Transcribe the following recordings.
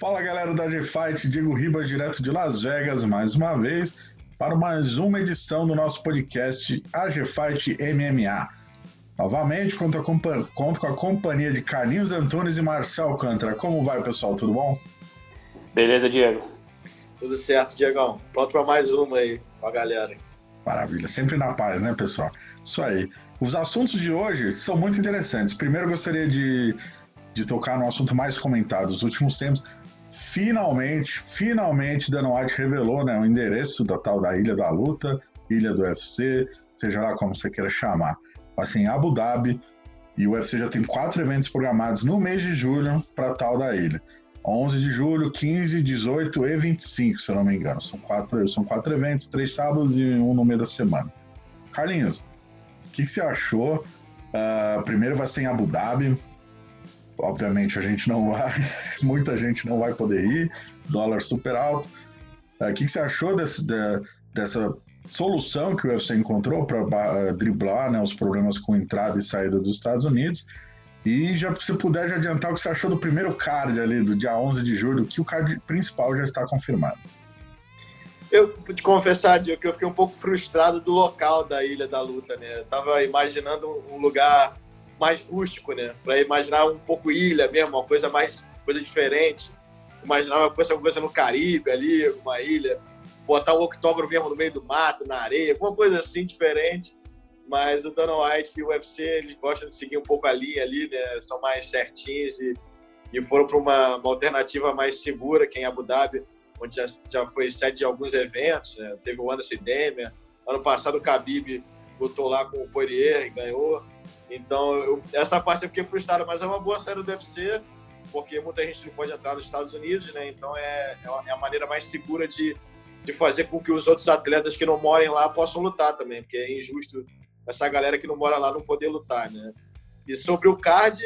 Fala galera da G-Fight, Diego Ribas, direto de Las Vegas, mais uma vez, para mais uma edição do nosso podcast AG-Fight MMA. Novamente, conto, a conto com a companhia de Carlinhos Antunes e Marcel Alcântara. Como vai, pessoal? Tudo bom? Beleza, Diego? Tudo certo, Diegão. Pronto para mais uma aí com a galera. Maravilha, sempre na paz, né, pessoal? Isso aí. Os assuntos de hoje são muito interessantes. Primeiro, eu gostaria de, de tocar no assunto mais comentado dos últimos tempos, Finalmente, finalmente, Dana White revelou né, o endereço da tal da Ilha da Luta, Ilha do UFC, seja lá como você queira chamar. Assim, Abu Dhabi, e o UFC já tem quatro eventos programados no mês de julho para tal da ilha. 11 de julho, 15, 18 e 25, se eu não me engano. São quatro, são quatro eventos, três sábados e um no meio da semana. Carlinhos, o que, que você achou? Uh, primeiro vai ser em Abu Dhabi, obviamente a gente não vai, muita gente não vai poder ir, dólar super alto. O uh, que, que, você achou desse, de, dessa solução que o UFC encontrou para uh, driblar né, os problemas com entrada e saída dos Estados Unidos? E já se puder já adiantar o que você achou do primeiro card ali, do dia 11 de julho, que o card principal já está confirmado. Eu vou te confessar, Diego, que eu fiquei um pouco frustrado do local da Ilha da Luta, né? Eu tava imaginando um lugar mais rústico, né? Para imaginar um pouco ilha mesmo, uma coisa mais coisa diferente. Imaginar uma coisa, uma coisa no Caribe ali, uma ilha, botar um octógono mesmo no meio do mato, na areia, alguma coisa assim diferente. Mas o Dana White e o UFC, eles gostam de seguir um pouco a linha ali, né? São mais certinhos e, e foram para uma, uma, alternativa mais segura, que é em Abu Dhabi, onde já, já foi sede de alguns eventos, né? Teve o Anderson Demian, ano passado o Khabib botou lá com o Poirier e ganhou. Então, eu, essa parte eu fiquei frustrado, mas é uma boa série do UFC, porque muita gente não pode entrar nos Estados Unidos, né? Então, é, é a maneira mais segura de, de fazer com que os outros atletas que não morem lá possam lutar também, porque é injusto essa galera que não mora lá não poder lutar, né? E sobre o card,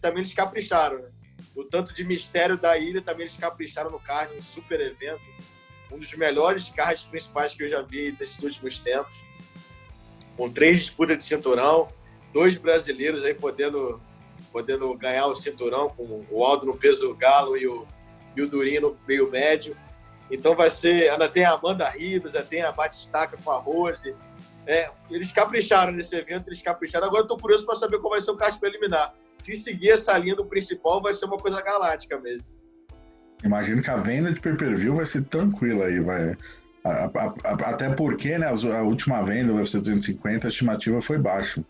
também eles capricharam, né? O tanto de mistério da ilha também eles capricharam no card, um super evento, um dos melhores cards principais que eu já vi nesses últimos tempos, com três disputas de cinturão, dois brasileiros aí podendo, podendo ganhar o cinturão, com o Aldo no peso galo e o, e o Durinho no meio médio. Então vai ser. Ainda tem a Amanda Ribas, tem a Batistaca com a Rose. É, eles capricharam nesse evento, eles capricharam. Agora tô curioso para saber qual vai ser o card preliminar. Se seguir essa linha do principal, vai ser uma coisa galáctica mesmo. Imagino que a venda de pay-per-view vai ser tranquila aí, vai. Até porque, né, a última venda, o UFC 250, a estimativa foi baixo.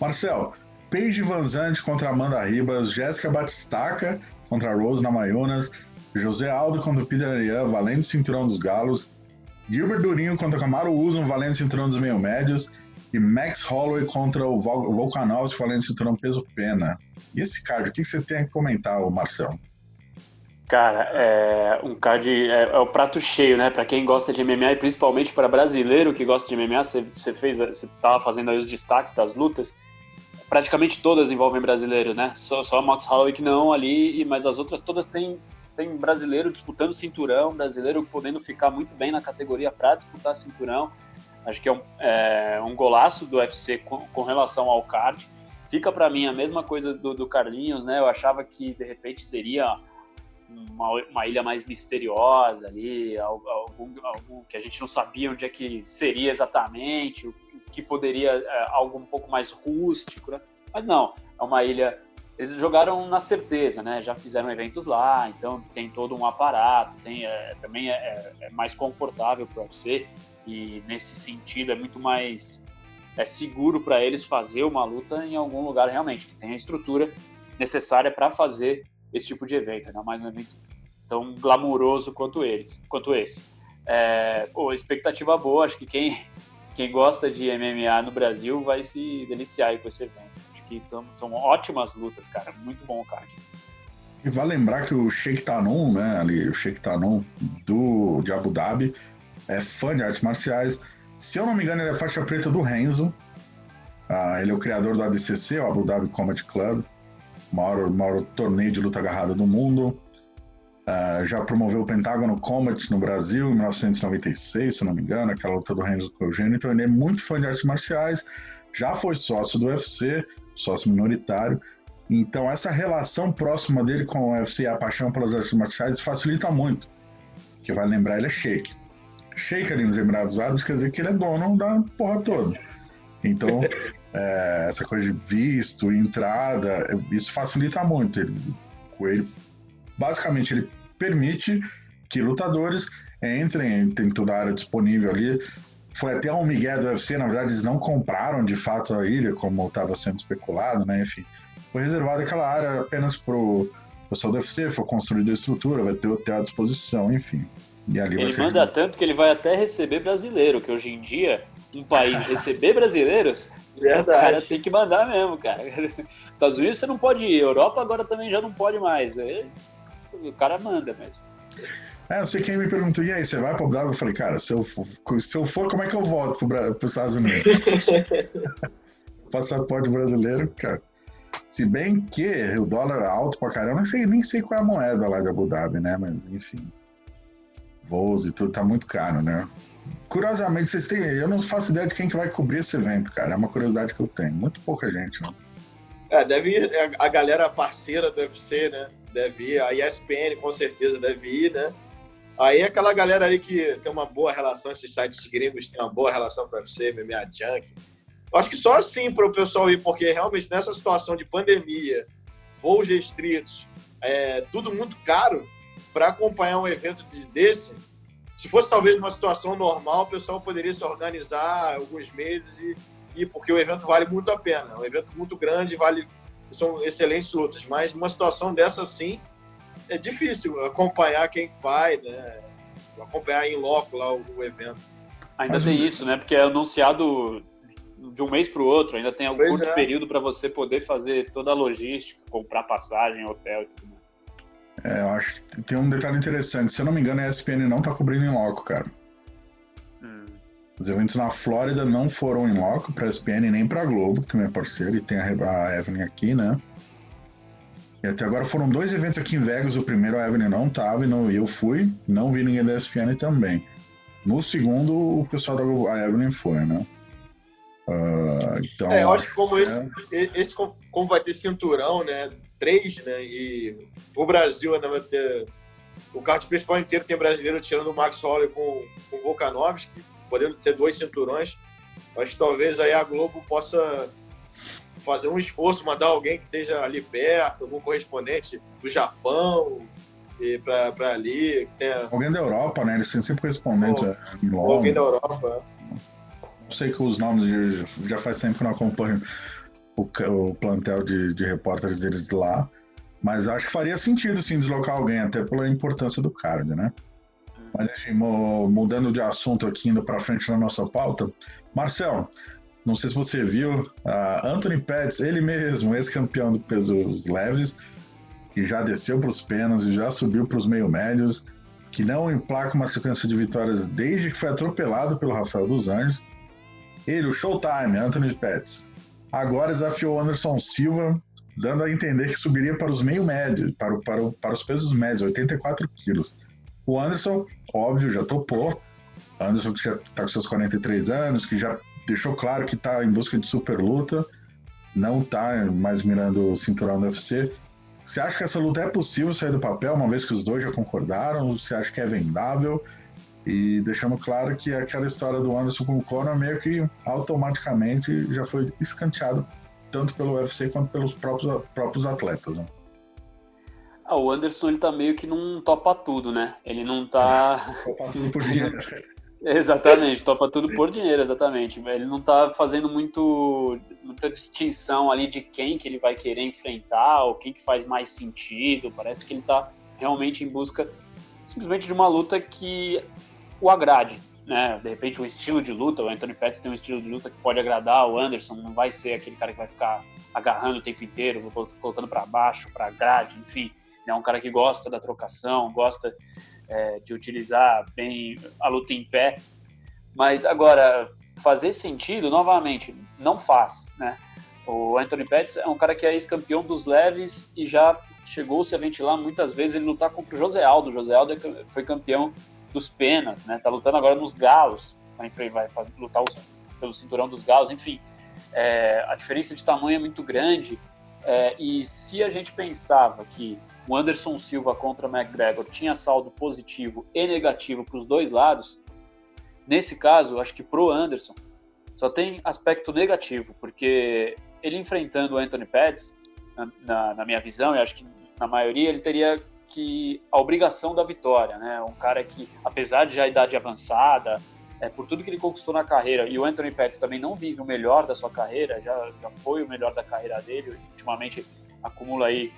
Marcel, Paige Van Zandt contra Amanda Ribas, Jéssica Batistaca contra Rose Namayunas, José Aldo contra Peter Arian, valendo cinturão dos galos, Gilbert Durinho contra Camaro Uzun, valendo cinturão dos meio-médios, e Max Holloway contra o Volkanovski, valendo cinturão peso-pena. E esse card, o que você tem a comentar, Marcel? Cara, é um card é, é, o prato cheio, né? Para quem gosta de MMA e principalmente para brasileiro que gosta de MMA, você, fez, você tava fazendo aí os destaques das lutas praticamente todas envolvem brasileiro, né? Só, só a Max Holloway que não ali, mas as outras todas têm, têm brasileiro disputando cinturão, brasileiro podendo ficar muito bem na categoria para disputar cinturão. Acho que é um, é, um golaço do UFC com, com, relação ao card. Fica para mim a mesma coisa do, do, Carlinhos, né? Eu achava que de repente seria uma, uma ilha mais misteriosa ali, algum, que a gente não sabia onde é que seria exatamente, o, que poderia é, algo um pouco mais rústico, né? mas não, é uma ilha. Eles jogaram na certeza, né? Já fizeram eventos lá, então tem todo um aparato, tem é, também é, é, é mais confortável para você e nesse sentido é muito mais é seguro para eles fazer uma luta em algum lugar realmente que tem a estrutura necessária para fazer esse tipo de evento, ainda mais um evento tão glamouroso quanto quanto esse. É, pô, expectativa boa, acho que quem quem gosta de MMA no Brasil vai se deliciar com esse evento. Acho que são, são ótimas lutas, cara. Muito bom o card. E vai lembrar que o Sheikh Tanum, né, ali, o Sheikh Tanum do, de Abu Dhabi, é fã de artes marciais. Se eu não me engano, ele é faixa preta do Renzo. Ah, ele é o criador do ADCC, o Abu Dhabi Combat Club, maior, maior torneio de luta agarrada do mundo. Uh, já promoveu o Pentágono Combat no Brasil em 1996, se não me engano, aquela luta do Renzo com Eugênio. Então ele é muito fã de artes marciais, já foi sócio do UFC, sócio minoritário, Então, essa relação próxima dele com o UFC, a paixão pelas artes marciais, facilita muito. Que vai lembrar, ele é shake. Shake ali nos Emirados Árabes quer dizer que ele é dono da porra toda. Então, é, essa coisa de visto, entrada, isso facilita muito. Ele, ele, basicamente, ele permite que lutadores entrem, tem toda a área disponível ali. Foi até um migué do UFC, na verdade, eles não compraram de fato a ilha, como estava sendo especulado, né? Enfim, foi reservada aquela área apenas para o pessoal do UFC, foi construída a estrutura, vai ter hotel à disposição, enfim. Ele manda tanto que ele vai até receber brasileiro, que hoje em dia, um país receber brasileiros, Verdade. o cara tem que mandar mesmo, cara. Estados Unidos você não pode ir, Europa agora também já não pode mais. O cara manda mesmo. É, não sei quem me perguntou, e aí, você vai para o W? Eu falei, cara, se eu, for, se eu for, como é que eu volto para os Estados Unidos? Passaporte brasileiro, cara. Se bem que o dólar é alto pra caramba, nem sei, nem sei qual é a moeda lá de Abu Dhabi, né? Mas, enfim. Voos e tudo tá muito caro, né? Curiosamente, vocês têm. Eu não faço ideia de quem que vai cobrir esse evento, cara. É uma curiosidade que eu tenho. Muito pouca gente, né? É, deve ir a galera parceira do UFC, né? Deve ir. A ESPN com certeza deve ir, né? Aí aquela galera ali que tem uma boa relação, esses sites gringos têm uma boa relação com o UFC, MMA Junk. Acho que só assim para o pessoal ir, porque realmente nessa situação de pandemia, voos restritos, é, tudo muito caro, para acompanhar um evento desse, se fosse talvez numa situação normal, o pessoal poderia se organizar alguns meses e ir, porque o evento vale muito a pena. É um evento muito grande, vale são excelentes lutas, mas numa situação dessa assim, é difícil acompanhar quem vai, né? Acompanhar em loco lá o, o evento. Ainda Mas, tem isso, né? Porque é anunciado de um mês para o outro, ainda tem um curto é. período para você poder fazer toda a logística, comprar passagem, hotel e tudo mais. É, eu acho que tem um detalhe interessante. Se eu não me engano, a ESPN não está cobrindo em loco, cara. Hum. Os eventos na Flórida não foram em loco para a ESPN nem para a Globo, que também é parceiro, e tem a, a Evelyn aqui, né? E até agora foram dois eventos aqui em Vegas. O primeiro a Evelyn não estava e eu fui, não vi ninguém da ESPN também. No segundo, o pessoal da a Evelyn foi, né? Uh, então, é, eu acho que como, esse, é. esse, como vai ter cinturão, né? Três, né? E o Brasil ainda vai ter. O kart principal inteiro tem brasileiro tirando o Max Holler com, com o Volkanovski, podendo ter dois cinturões. Acho que talvez aí a Globo possa fazer um esforço, mandar alguém que esteja ali perto, algum correspondente do Japão, para ali. Tenha... Alguém da Europa, né? Eles têm sempre correspondentes é, em Londres. Alguém da Europa. Não sei que os nomes, já faz tempo que não acompanho o, o plantel de, de repórteres deles de lá. Mas acho que faria sentido, sim, deslocar alguém, até pela importância do card, né? Mas, enfim, mudando de assunto aqui, indo para frente na nossa pauta. Marcel, não sei se você viu, uh, Anthony Pettis, ele mesmo, ex-campeão do pesos leves, que já desceu para os penas e já subiu para os meio-médios, que não emplaca uma sequência de vitórias desde que foi atropelado pelo Rafael dos Anjos. Ele, o Showtime, Anthony Pettis, agora desafiou Anderson Silva, dando a entender que subiria para os meio-médios, para, para, para os pesos médios, 84 quilos. O Anderson, óbvio, já topou. Anderson que já está com seus 43 anos, que já deixou claro que está em busca de super luta, não está mais mirando o cinturão do UFC. Você acha que essa luta é possível sair do papel, uma vez que os dois já concordaram? Você acha que é vendável? E deixando claro que aquela história do Anderson com o Conor meio que automaticamente já foi escanteado tanto pelo UFC quanto pelos próprios, próprios atletas. Né? Ah, o Anderson ele tá meio que não topa tudo, né? Ele não tá. topa tudo por dinheiro. exatamente, topa tudo por dinheiro, exatamente. Ele não tá fazendo muito, muita distinção ali de quem que ele vai querer enfrentar, ou quem que faz mais sentido. Parece que ele tá realmente em busca simplesmente de uma luta que o agrade, né? De repente o estilo de luta, o Anthony Pettis tem um estilo de luta que pode agradar, o Anderson não vai ser aquele cara que vai ficar agarrando o tempo inteiro, colocando para baixo, para grade, enfim. É um cara que gosta da trocação, gosta é, de utilizar bem a luta em pé. Mas agora, fazer sentido, novamente, não faz, né? O Anthony Pettis é um cara que é ex-campeão dos leves e já chegou-se a ventilar muitas vezes ele lutar contra o José Aldo. O José Aldo é foi campeão dos penas, né? Tá lutando agora nos galos, vai, vai fazer, lutar pelo cinturão dos galos, enfim. É, a diferença de tamanho é muito grande É, e se a gente pensava que o Anderson Silva contra o McGregor tinha saldo positivo e negativo para os dois lados, nesse caso, acho que pro Anderson só tem aspecto negativo, porque ele enfrentando o Anthony Pettis, na, na, na minha visão, e acho que na maioria, ele teria que a obrigação da vitória, né? Um cara que, apesar de já idade avançada, é, por tudo que ele conquistou na carreira, e o Anthony Pettis também não vive o melhor da sua carreira, já, já foi o melhor da carreira dele, ultimamente acumula aí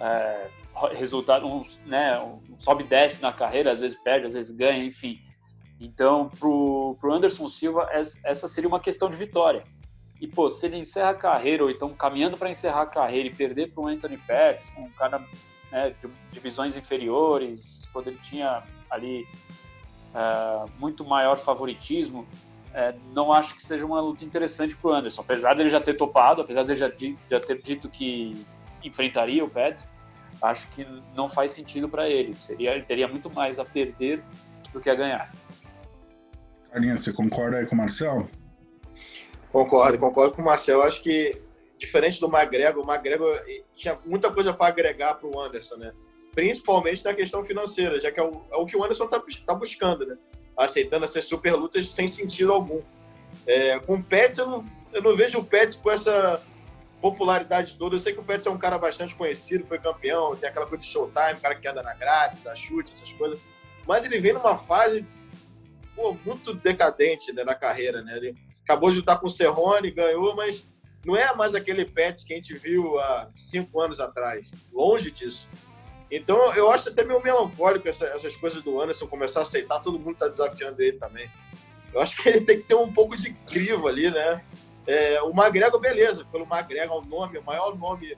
é, resultado, um, né, um sobe e desce na carreira, às vezes perde, às vezes ganha, enfim. Então, pro, pro Anderson Silva, essa seria uma questão de vitória. E, pô, se ele encerra a carreira, ou então caminhando para encerrar a carreira e perder para o Anthony Pettis, um cara né, de divisões inferiores, quando ele tinha ali uh, muito maior favoritismo, uh, não acho que seja uma luta interessante para o Anderson. Apesar dele já ter topado, apesar dele já, já ter dito que enfrentaria o Pettis, acho que não faz sentido para ele. Seria, ele teria muito mais a perder do que a ganhar. Carlinhos, você concorda aí com o Marcel? Concordo, concordo com o Marcel. Acho que, diferente do McGregor, o McGregor tinha muita coisa para agregar para o Anderson, né? Principalmente na questão financeira, já que é o, é o que o Anderson está tá buscando, né? Aceitando essas super lutas sem sentido algum. É, com o Pets, eu não, eu não vejo o Pets com essa popularidade toda. Eu sei que o Pets é um cara bastante conhecido, foi campeão, tem aquela coisa de showtime, cara que anda na grade, dá chute, essas coisas. Mas ele vem numa fase pô, muito decadente né, na carreira, né? Ele acabou de lutar com o Cerrone, ganhou, mas não é mais aquele Pets que a gente viu há cinco anos atrás. Longe disso. Então, eu acho até meio melancólico essa, essas coisas do Anderson começar a aceitar, todo mundo está desafiando ele também. Eu acho que ele tem que ter um pouco de crivo ali, né? É, o McGregor, beleza, pelo McGregor, é o nome, o maior nome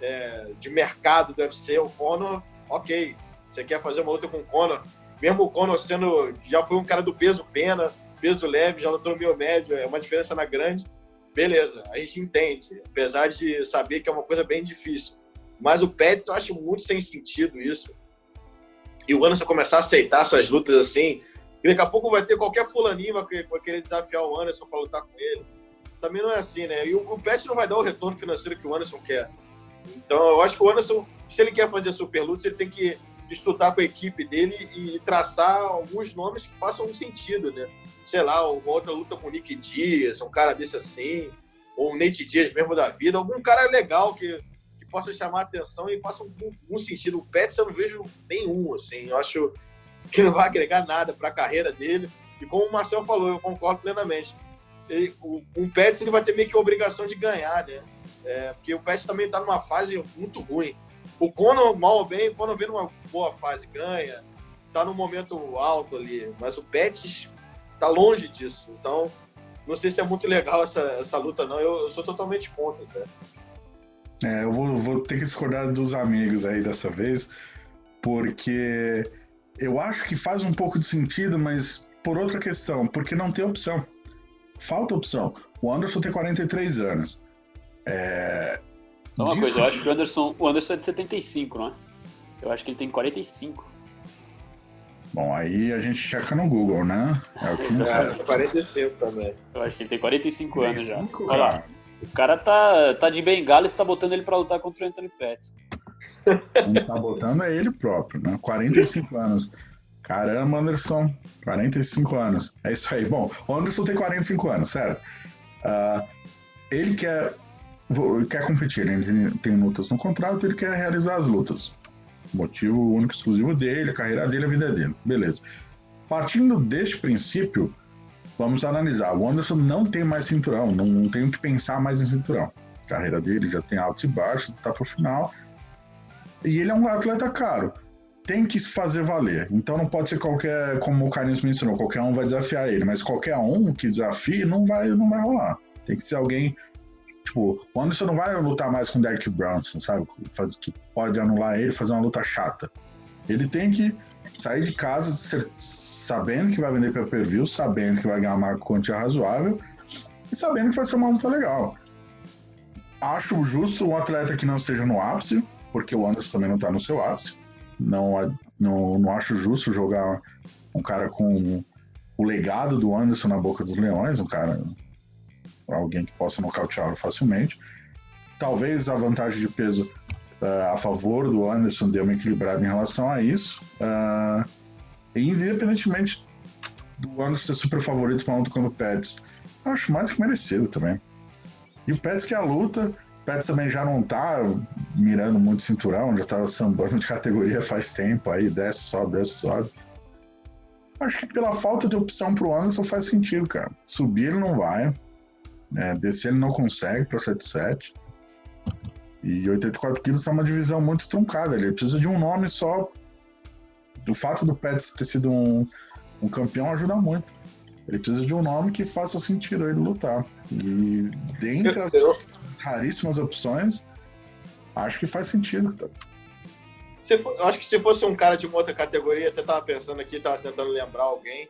é, de mercado deve ser o Conor, ok. Você quer fazer uma luta com o Conor, mesmo o Conor sendo, já foi um cara do peso pena, peso leve, já lutou no meio médio, é uma diferença na grande, beleza, a gente entende, apesar de saber que é uma coisa bem difícil. Mas o Pérez eu acho muito sem sentido isso. E o Anderson começar a aceitar essas lutas assim, e daqui a pouco vai ter qualquer fulaninho vai querer desafiar o Anderson para lutar com ele. Também não é assim, né? E o, Pérez não vai dar o retorno financeiro que o Anderson quer. Então eu acho que o Anderson, se ele quer fazer super lutas, ele tem que estudar com a equipe dele e traçar alguns nomes que façam um sentido, né? sei lá, uma outra luta com o Nick Dias, um cara desse assim, ou o Nate Dias mesmo da vida, algum cara legal que, que possa chamar a atenção e faça um, um sentido. O Pets eu não vejo nenhum, assim, eu acho que não vai agregar nada para a carreira dele. E como o Marcel falou, eu concordo plenamente. Ele, o, o Pets ele vai ter meio que a obrigação de ganhar, né? É, porque o Pets também está numa fase muito ruim. O Conor, mal ou bem, o Conor vem numa boa fase, ganha, tá num momento alto ali. Mas o Pets tá longe disso. Então, não sei se é muito legal essa, essa luta, não. Eu, eu sou totalmente contra, cara. É, eu vou, vou ter que discordar dos amigos aí dessa vez, porque eu acho que faz um pouco de sentido, mas por outra questão, porque não tem opção. Falta opção. O Anderson tem 43 anos. É... Uma coisa, eu acho que o Anderson, o Anderson é de 75, não é? Eu acho que ele tem 45. Bom, aí a gente checa no Google, né? É o que não é, 45 também. Eu acho que ele tem 45, 45 anos já. Olha lá. O cara tá, tá de bengala e está botando ele para lutar contra o Anthony Pettis. Quem tá botando é ele próprio, né? 45 anos. Caramba, Anderson, 45 anos. É isso aí. Bom, o Anderson tem 45 anos, certo? Uh, ele quer, quer competir, ele tem lutas no contrato, ele quer realizar as lutas. Motivo único exclusivo dele, a carreira dele, a vida dele. Beleza. Partindo deste princípio, vamos analisar. O Anderson não tem mais cinturão, não, não tem o que pensar mais em cinturão. A carreira dele já tem altos e baixos, está pro final. E ele é um atleta caro. Tem que fazer valer. Então não pode ser qualquer, como o Carlinhos mencionou, qualquer um vai desafiar ele, mas qualquer um que desafie não vai, não vai rolar. Tem que ser alguém Tipo, o Anderson não vai lutar mais com o Derek Brunson, sabe? Faz, que pode anular ele fazer uma luta chata. Ele tem que sair de casa ser, sabendo que vai vender pay per view, sabendo que vai ganhar uma quantia razoável e sabendo que vai ser uma luta legal. Acho justo um atleta que não esteja no ápice, porque o Anderson também não está no seu ápice. Não, não, não acho justo jogar um cara com o legado do Anderson na boca dos leões, um cara alguém que possa nocauteá-lo facilmente. talvez a vantagem de peso uh, a favor do Anderson deu uma equilibrada em relação a isso. Uh, independentemente do Anderson ser super favorito para luta contra o Pets, acho mais que merecido também. E o Pets que é a luta, o Pets também já não tá mirando muito cinturão, já tá sambando de categoria faz tempo, aí desce, sobe, desce, sobe. Acho que pela falta de opção pro Anderson faz sentido, cara. Subir ele não vai, é, descer ele não consegue para 77. E 84 quilos tá uma divisão muito truncada. Ele precisa de um nome só. Do fato do Pets ter sido um, um campeão ajuda muito. Ele precisa de um nome que faça sentido ele lutar. E dentre as raríssimas opções, acho que faz sentido. For, eu acho que se fosse um cara de uma outra categoria, até tava pensando aqui, tava tentando lembrar alguém.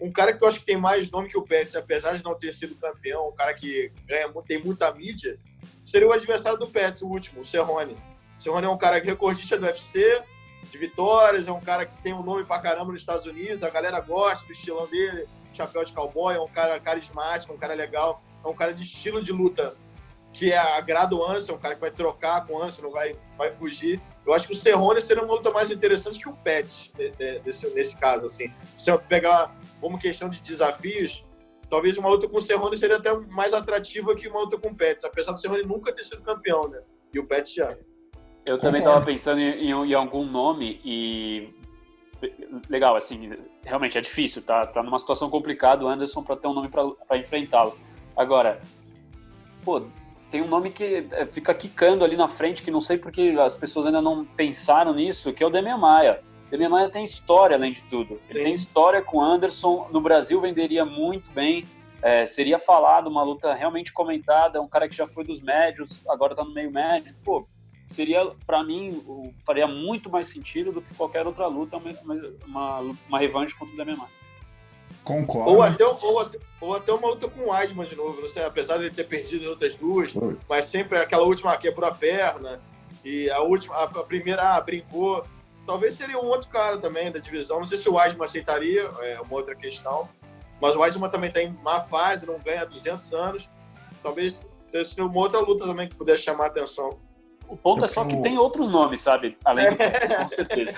Um cara que eu acho que tem mais nome que o Pérez, apesar de não ter sido campeão, um cara que ganha, tem muita mídia, seria o adversário do Pérez, o último, o Cerrone. O Cerrone é um cara recordista do UFC, de vitórias, é um cara que tem um nome pra caramba nos Estados Unidos, a galera gosta do estilão dele, chapéu de cowboy, é um cara carismático, um cara legal, é um cara de estilo de luta que é, agrada o Anderson, um cara que vai trocar com o Anderson, não vai, vai fugir. Eu acho que o Cerrone seria uma luta mais interessante que o Pet nesse, nesse caso, assim. Se eu pegar como questão de desafios, talvez uma luta com o Cerrone seria até mais atrativa que uma luta com o Pet, apesar do Cerrone nunca ter sido campeão, né? E o Pet já. Eu também estava pensando em, em, em, algum nome e legal, assim, realmente é difícil, tá? Tá numa situação complicada o Anderson para ter um nome para enfrentá-lo. Agora, pô, tem um nome que é, fica quicando ali na frente, que não sei porque as pessoas ainda não pensaram nisso, que é o Demian Maia. Demian Maia tem história, além de tudo. Ele Sim. tem história com Anderson. No Brasil venderia muito bem. É, seria falado, uma luta realmente comentada. É um cara que já foi dos médios, agora tá no meio médio. Pô, seria, para mim, faria muito mais sentido do que qualquer outra luta, uma, uma, uma revanche contra o Demian Maia. Concordo. Ou até, ou, até, ou até uma luta com o Weidman de novo, não sei, apesar de ele ter perdido as outras duas, mas sempre aquela última quebrou a perna, e a última, a, a primeira ah, brincou. Talvez seria um outro cara também da divisão. Não sei se o Weidman aceitaria, é uma outra questão. Mas o Weidman também tem tá má fase, não ganha 200 anos. Talvez seja uma outra luta também que pudesse chamar a atenção. O ponto é só que tem outros nomes, sabe? Além do com certeza.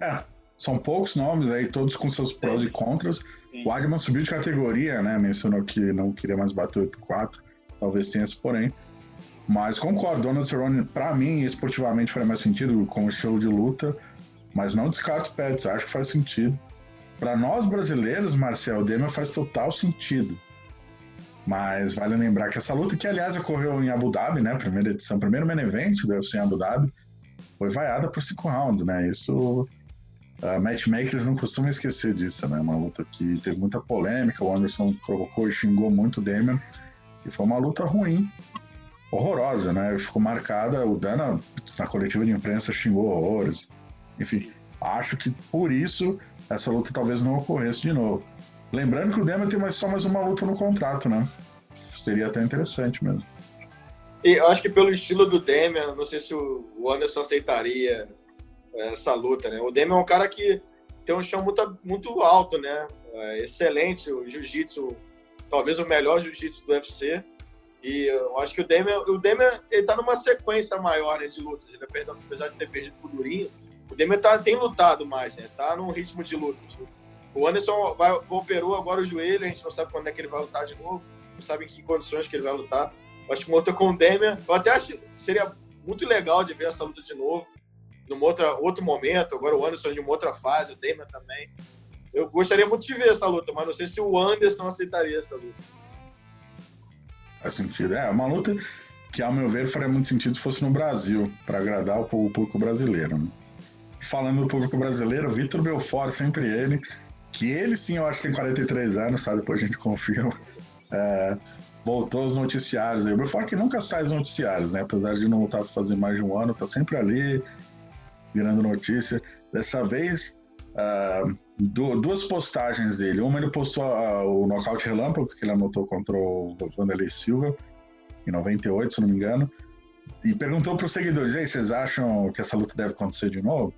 É. São poucos nomes aí, todos com seus prós e contras. Sim. O Agman subiu de categoria, né? Mencionou que não queria mais bater 8-4. Talvez tenha esse porém. Mas concordo, Donald Cerrone, pra mim, esportivamente faria mais sentido com o estilo de luta. Mas não descarto o Pets, acho que faz sentido. Para nós brasileiros, Marcel Demian faz total sentido. Mas vale lembrar que essa luta, que aliás ocorreu em Abu Dhabi, né? Primeira edição, primeiro main event do UFC em Abu Dhabi, foi vaiada por cinco rounds, né? Isso Uh, matchmakers não costumam esquecer disso, né? Uma luta que teve muita polêmica, o Anderson provocou e xingou muito o Damian, e foi uma luta ruim, horrorosa, né? Ficou marcada, o Dana, na coletiva de imprensa, xingou horrores. Enfim, acho que por isso essa luta talvez não ocorresse de novo. Lembrando que o Damian tem mais, só mais uma luta no contrato, né? Seria até interessante mesmo. E eu acho que pelo estilo do Damian, não sei se o Anderson aceitaria essa luta, né? O Demian é um cara que tem um chão muito, muito alto, né? É excelente o jiu-jitsu, talvez o melhor jiu-jitsu do UFC. E eu acho que o Demian, o Demian ele tá numa sequência maior né, de lutas. Ele, apesar de ter perdido pro Durinho, o Demian tá, tem lutado mais, né? Tá num ritmo de lutas. O Anderson vai, operou agora o joelho, a gente não sabe quando é que ele vai lutar de novo, não sabe em que condições que ele vai lutar. Eu acho que uma luta com o Demian, eu até acho que seria muito legal de ver essa luta de novo num outra, outro momento. Agora o Anderson de uma outra fase, o Damon também. Eu gostaria muito de ver essa luta, mas não sei se o Anderson aceitaria essa luta. Faz sentido. É, uma luta que, ao meu ver, faria muito sentido se fosse no Brasil, para agradar o público brasileiro. Né? Falando do público brasileiro, Vitor Belfort, sempre ele, que ele sim, eu acho que tem 43 anos, tá? Depois a gente confirma. É, voltou aos noticiários aí. O Belfort que nunca sai dos noticiários, né? Apesar de não estar fazendo mais de um ano, tá sempre ali, virando notícia. Dessa vez, uh, duas postagens dele. Uma ele postou uh, o nocaute relâmpago que ele anotou contra o Vanderlei Silva, em 98, se não me engano, e perguntou para os seguidores: Ei, vocês acham que essa luta deve acontecer de novo?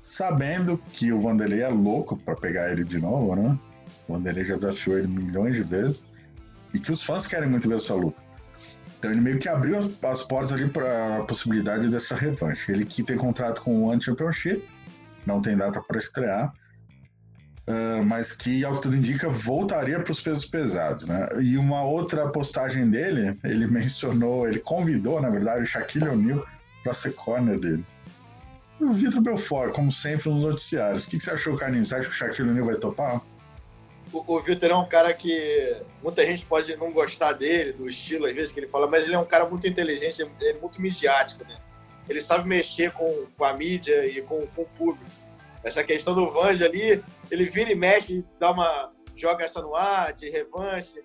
Sabendo que o Vanderlei é louco para pegar ele de novo, né? O Vanderlei já desafiou ele milhões de vezes e que os fãs querem muito ver essa luta. Então ele meio que abriu as, as portas ali para a possibilidade dessa revanche. Ele que tem contrato com o One Championship, não tem data para estrear, uh, mas que, ao que tudo indica, voltaria para os pesos pesados, né? E uma outra postagem dele, ele mencionou, ele convidou, na verdade, o Shaquille O'Neal para ser corner dele. O Vitor Belfort, como sempre nos noticiários. O que, que você achou, Carlinhos? Você acha que o Shaquille O'Neal vai topar? O, o Vitor é um cara que muita gente pode não gostar dele, do estilo, às vezes, que ele fala, mas ele é um cara muito inteligente, é muito midiático, né? Ele sabe mexer com, com a mídia e com, com o público. Essa questão do Vanja ali, ele vira e mexe, dá uma, joga essa no ar, de revanche.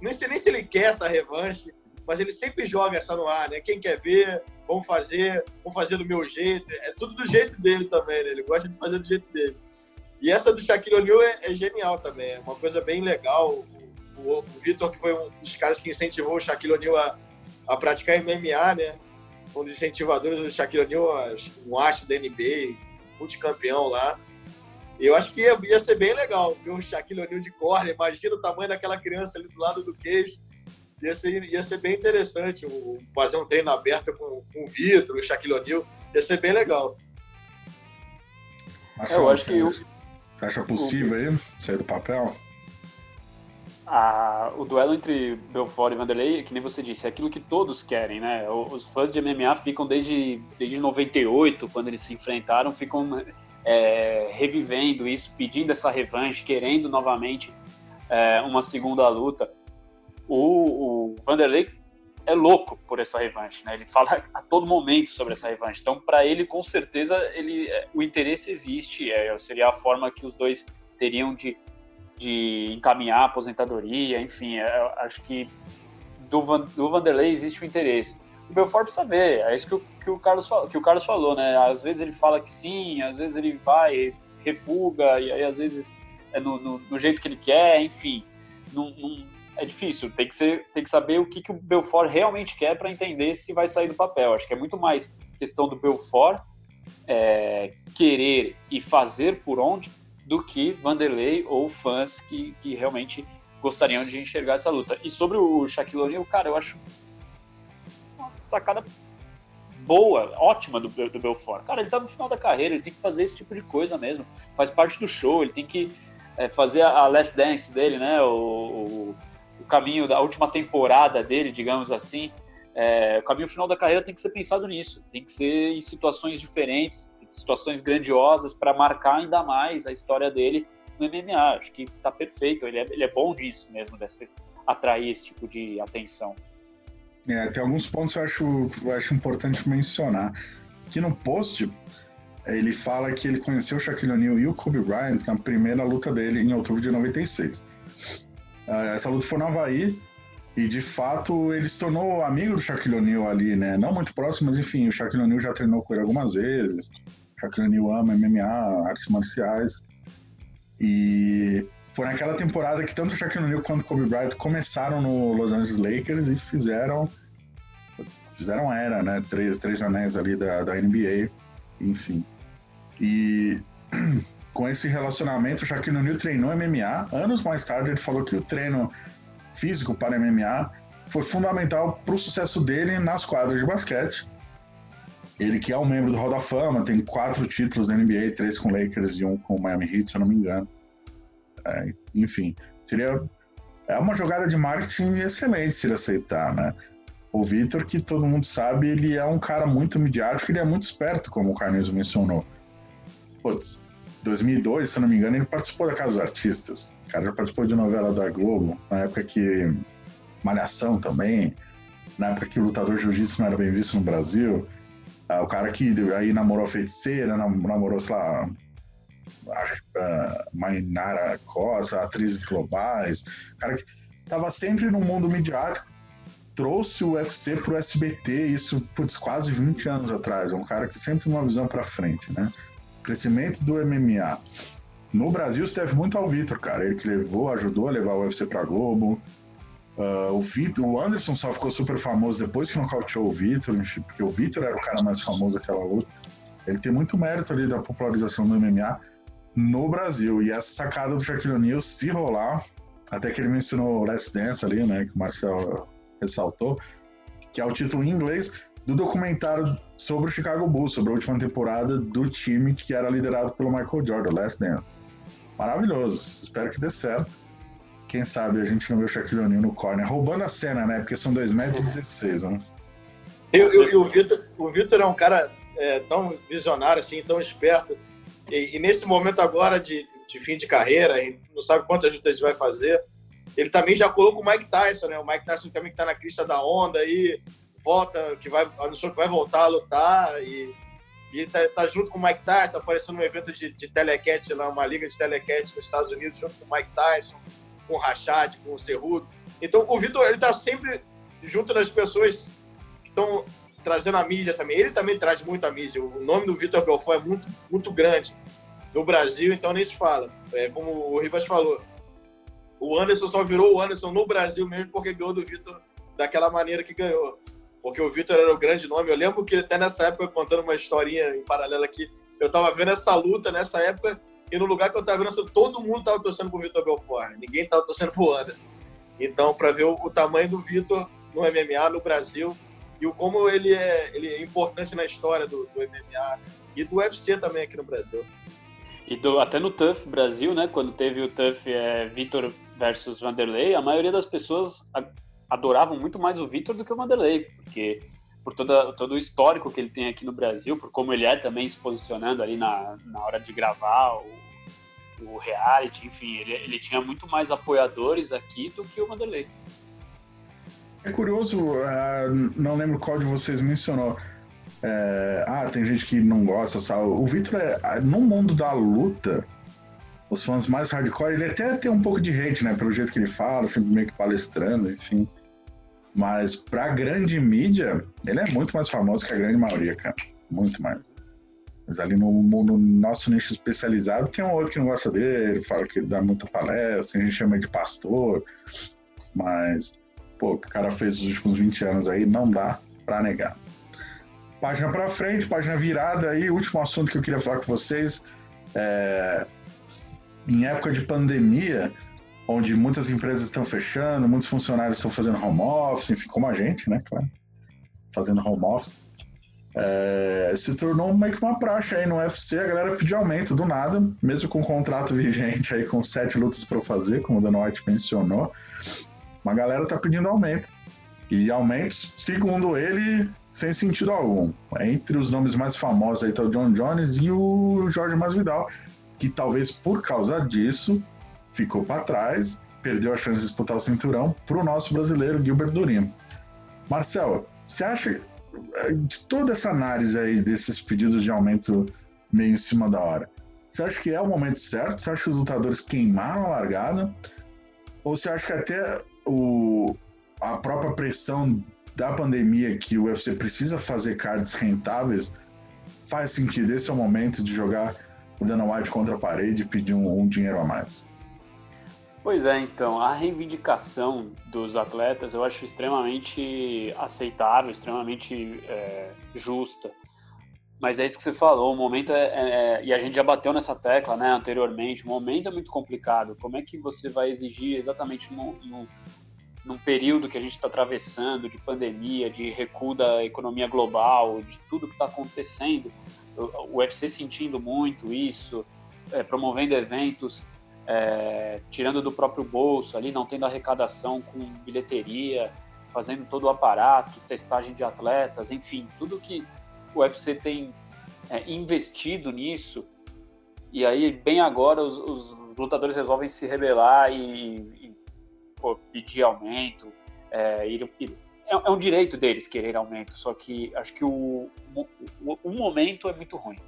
Nem sei nem se ele quer essa revanche, mas ele sempre joga essa no ar, né? Quem quer ver, vamos fazer, vamos fazer do meu jeito. É tudo do jeito dele também, né? Ele gosta de fazer do jeito dele. E essa do Shaquille O'Neal é, é, genial também, é uma coisa bem legal. O, o, o Vitor, que foi um dos caras que incentivou o Shaquille O'Neal a, a praticar MMA, né? Um dos incentivadores do Shaquille O'Neal, um astro da NBA, multicampeão lá. E eu acho que ia, ia, ser bem legal ver o Shaquille O'Neal de corner. Imagina o tamanho daquela criança ali do lado do queijo. Ia ser, ia ser bem interessante o, fazer um treino aberto com, com o Vitor, o Shaquille O'Neal. Ia ser bem legal. É, eu acho que... Eu... Acha possível aí sair do papel? a, o duelo entre Belfort e Vanderlei, que nem você disse, é aquilo que todos querem, né? Os fãs de MMA ficam desde, desde 98, quando eles se enfrentaram, ficam é, revivendo isso, pedindo essa revanche, querendo novamente é, uma segunda luta. O, o, Vanderlei é louco por essa revanche, né? Ele fala a todo momento sobre essa revanche. Então, para ele, com certeza, ele, é, o interesse existe. É, seria a forma que os dois teriam de de encaminhar a aposentadoria, enfim, é, acho que do, Van, do Vanderlei existe o interesse. O Belfort precisa ver, é isso que o, que o, Carlos, que o Carlos falou, né? Às vezes ele fala que sim, às vezes ele vai, refuga, e aí às vezes é no, no, no jeito que ele quer, enfim. Não, não, é difícil, tem que, ser, tem que saber o que, que o Belfort realmente quer para entender se vai sair do papel. Acho que é muito mais questão do Belfort é, querer e fazer por onde do que Vanderlei ou fãs que, que realmente gostariam de enxergar essa luta. E sobre o Shaquille O'Neal, cara, eu acho uma sacada boa, ótima do, do Belfort. Cara, ele tá no final da carreira, ele tem que fazer esse tipo de coisa mesmo. Faz parte do show, ele tem que é, fazer a last dance dele, né? O, o, o, caminho da última temporada dele, digamos assim. É, o caminho final da carreira tem que ser pensado nisso, tem que ser em situações diferentes, situações grandiosas para marcar ainda mais a história dele no MMA. Acho que tá perfeito, ele é, ele é bom disso mesmo, desse, atrair esse tipo de atenção. É, tem alguns pontos que eu acho, eu acho importante mencionar. Aqui no post, ele fala que ele conheceu o Shaquille O'Neal e o Kobe Bryant na primeira luta dele em outubro de 96. Ah, essa luta foi no Havaí, e de fato ele se tornou amigo do Shaquille O'Neal ali, né? Não muito próximo, mas enfim, o Shaquille O'Neal já treinou com ele algumas vezes. Shaquille O'Neal ama MMA, artes marciais. E foi naquela temporada que tanto o Shaquille O'Neal quanto o Kobe Bryant começaram no Los Angeles Lakers e fizeram fizeram era, né? Três, três anéis ali da, da NBA, enfim. E com esse relacionamento, o Shaquille O'Neal treinou MMA. Anos mais tarde, ele falou que o treino físico para MMA foi fundamental para o sucesso dele nas quadras de basquete. Ele que é um membro do Hall da Fama, tem quatro títulos da NBA, três com Lakers e um com Miami Heat, se eu não me engano. É, enfim, seria é uma jogada de marketing excelente se ele aceitar, né? O Vitor, que todo mundo sabe, ele é um cara muito midiático, ele é muito esperto, como o Carneiro mencionou. Putz, 2002, se não me engano, ele participou da Casa dos Artistas. O cara já participou de novela da Globo, na época que. Malhação também, na época que o lutador jiu-jitsu não era bem visto no Brasil. Ah, o cara que aí namorou a feiticeira, namorou, sei lá, acho Mainara Costa, atrizes globais. O cara que tava sempre no mundo midiático, trouxe o UFC pro SBT, isso, putz, quase 20 anos atrás. É um cara que sempre tem uma visão para frente, né? Crescimento do MMA no Brasil se deve muito ao Vitor, cara. Ele que levou, ajudou a levar o UFC pra Globo. Uh, o, Vitor, o Anderson só ficou super famoso depois que nocauteou o Vitor, porque o Vitor era o cara mais famoso daquela luta. Ele tem muito mérito ali da popularização do MMA no Brasil. E essa sacada do Shaquille O'Neal, se rolar, até que ele mencionou o Last Dance ali, né, que o Marcel ressaltou, que é o título em inglês do documentário sobre o Chicago Bulls, sobre a última temporada do time que era liderado pelo Michael Jordan, Last Dance. Maravilhoso, espero que dê certo. Quem sabe a gente não vê o Shaquille O'Neal no corner, roubando a cena, né? Porque são 2 metros e 16, né? Eu, eu, eu, o, Victor, o é um cara é, tão visionário, assim, tão esperto. E, e, nesse momento agora de, de fim de carreira, não sabe quantas lutas ele vai fazer, ele também já colocou o Mike Tyson, né? O Mike Tyson também que está na crista da onda aí, volta, que vai, anunciou que vai voltar a lutar e, e tá, tá junto com o Mike Tyson, aparecendo num evento de, de telecat lá, uma liga de telecat nos Estados Unidos, junto com o Mike Tyson, com o Rachad, com o Cerrudo. Então o Vitor, ele tá sempre junto das pessoas que estão trazendo a mídia também. Ele também traz muita mídia. O nome do Vitor Belfort é muito, muito grande no Brasil, então nem se fala. É, como o Ribas falou, o Anderson só virou o Anderson no Brasil mesmo porque ganhou do Vitor daquela maneira que ganhou porque o Vitor era o grande nome. Eu lembro que até nessa época, contando uma historinha em paralelo aqui, eu tava vendo essa luta nessa época e no lugar que eu tava vendo, todo mundo tava torcendo pro Vitor Belfort, ninguém tava torcendo pro Anderson. Então, para ver o, o, tamanho do Vitor no MMA no Brasil e o como ele é, ele é importante na história do, do MMA e do UFC também aqui no Brasil. E do, até no TUF Brasil, né, quando teve o TUF é, Vitor versus Vanderlei, a maioria das pessoas adoravam muito mais o Vitor do que o Vanderlei, porque por toda, todo o histórico que ele tem aqui no Brasil, por como ele é também se posicionando ali na, na hora de gravar o, o reality, enfim, ele, ele tinha muito mais apoiadores aqui do que o Vanderlei. É curioso, uh, não lembro qual de vocês mencionou. É, ah, tem gente que não gosta, sabe? O Vitor, é, no mundo da luta, os fãs mais hardcore, ele até tem um pouco de hate, né? Pelo jeito que ele fala, sempre meio que palestrando, enfim. Mas pra grande mídia, ele é muito mais famoso que a grande maioria, cara. Muito mais. Mas ali no, no nosso nicho especializado, tem um outro que não gosta dele, fala que dá muita palestra, a gente chama de pastor. Mas, pô, o cara fez os últimos 20 anos aí, não dá pra negar. Página pra frente, página virada aí, último assunto que eu queria falar com vocês. É, em época de pandemia, onde muitas empresas estão fechando, muitos funcionários estão fazendo home office, enfim, como a gente, né, claro, fazendo home office, é, se tornou meio que uma praxe aí no UFC, a galera pediu aumento do nada, mesmo com o contrato vigente aí com sete lutas para fazer, como o Dan White mencionou, uma galera tá pedindo aumento. E aumentos, segundo ele, sem sentido algum. Entre os nomes mais famosos aí tá o John Jones e o Jorge Masvidal, que talvez por causa disso ficou para trás, perdeu a chance de disputar o cinturão para o nosso brasileiro Gilbert Durin. Marcel, você acha de toda essa análise aí desses pedidos de aumento meio em cima da hora, você acha que é o momento certo? Você acha que os lutadores queimaram a largada? Ou você acha que até o, a própria pressão da pandemia que o UFC precisa fazer cards rentáveis faz sentido? Esse é o momento de jogar o Dana White contra a parede e pedir um, um dinheiro a mais. Pois é, então, a reivindicação dos atletas eu acho extremamente aceitável, extremamente é, justa. Mas é isso que você falou, o momento é, é, é, E a gente já bateu nessa tecla né, anteriormente, o momento é muito complicado. Como é que você vai exigir exatamente no, no, num período que a gente está atravessando, de pandemia, de recuo da economia global, de tudo que está acontecendo, o UFC sentindo muito isso, é, promovendo eventos, é, tirando do próprio bolso ali, não tendo arrecadação com bilheteria, fazendo todo o aparato, testagem de atletas, enfim, tudo que o UFC tem é, investido nisso. E aí, bem agora, os, os lutadores resolvem se rebelar e, e pô, pedir aumento, é, ir, ir, é, é, um direito deles querer aumento, só que acho que o, o, o momento é muito ruim.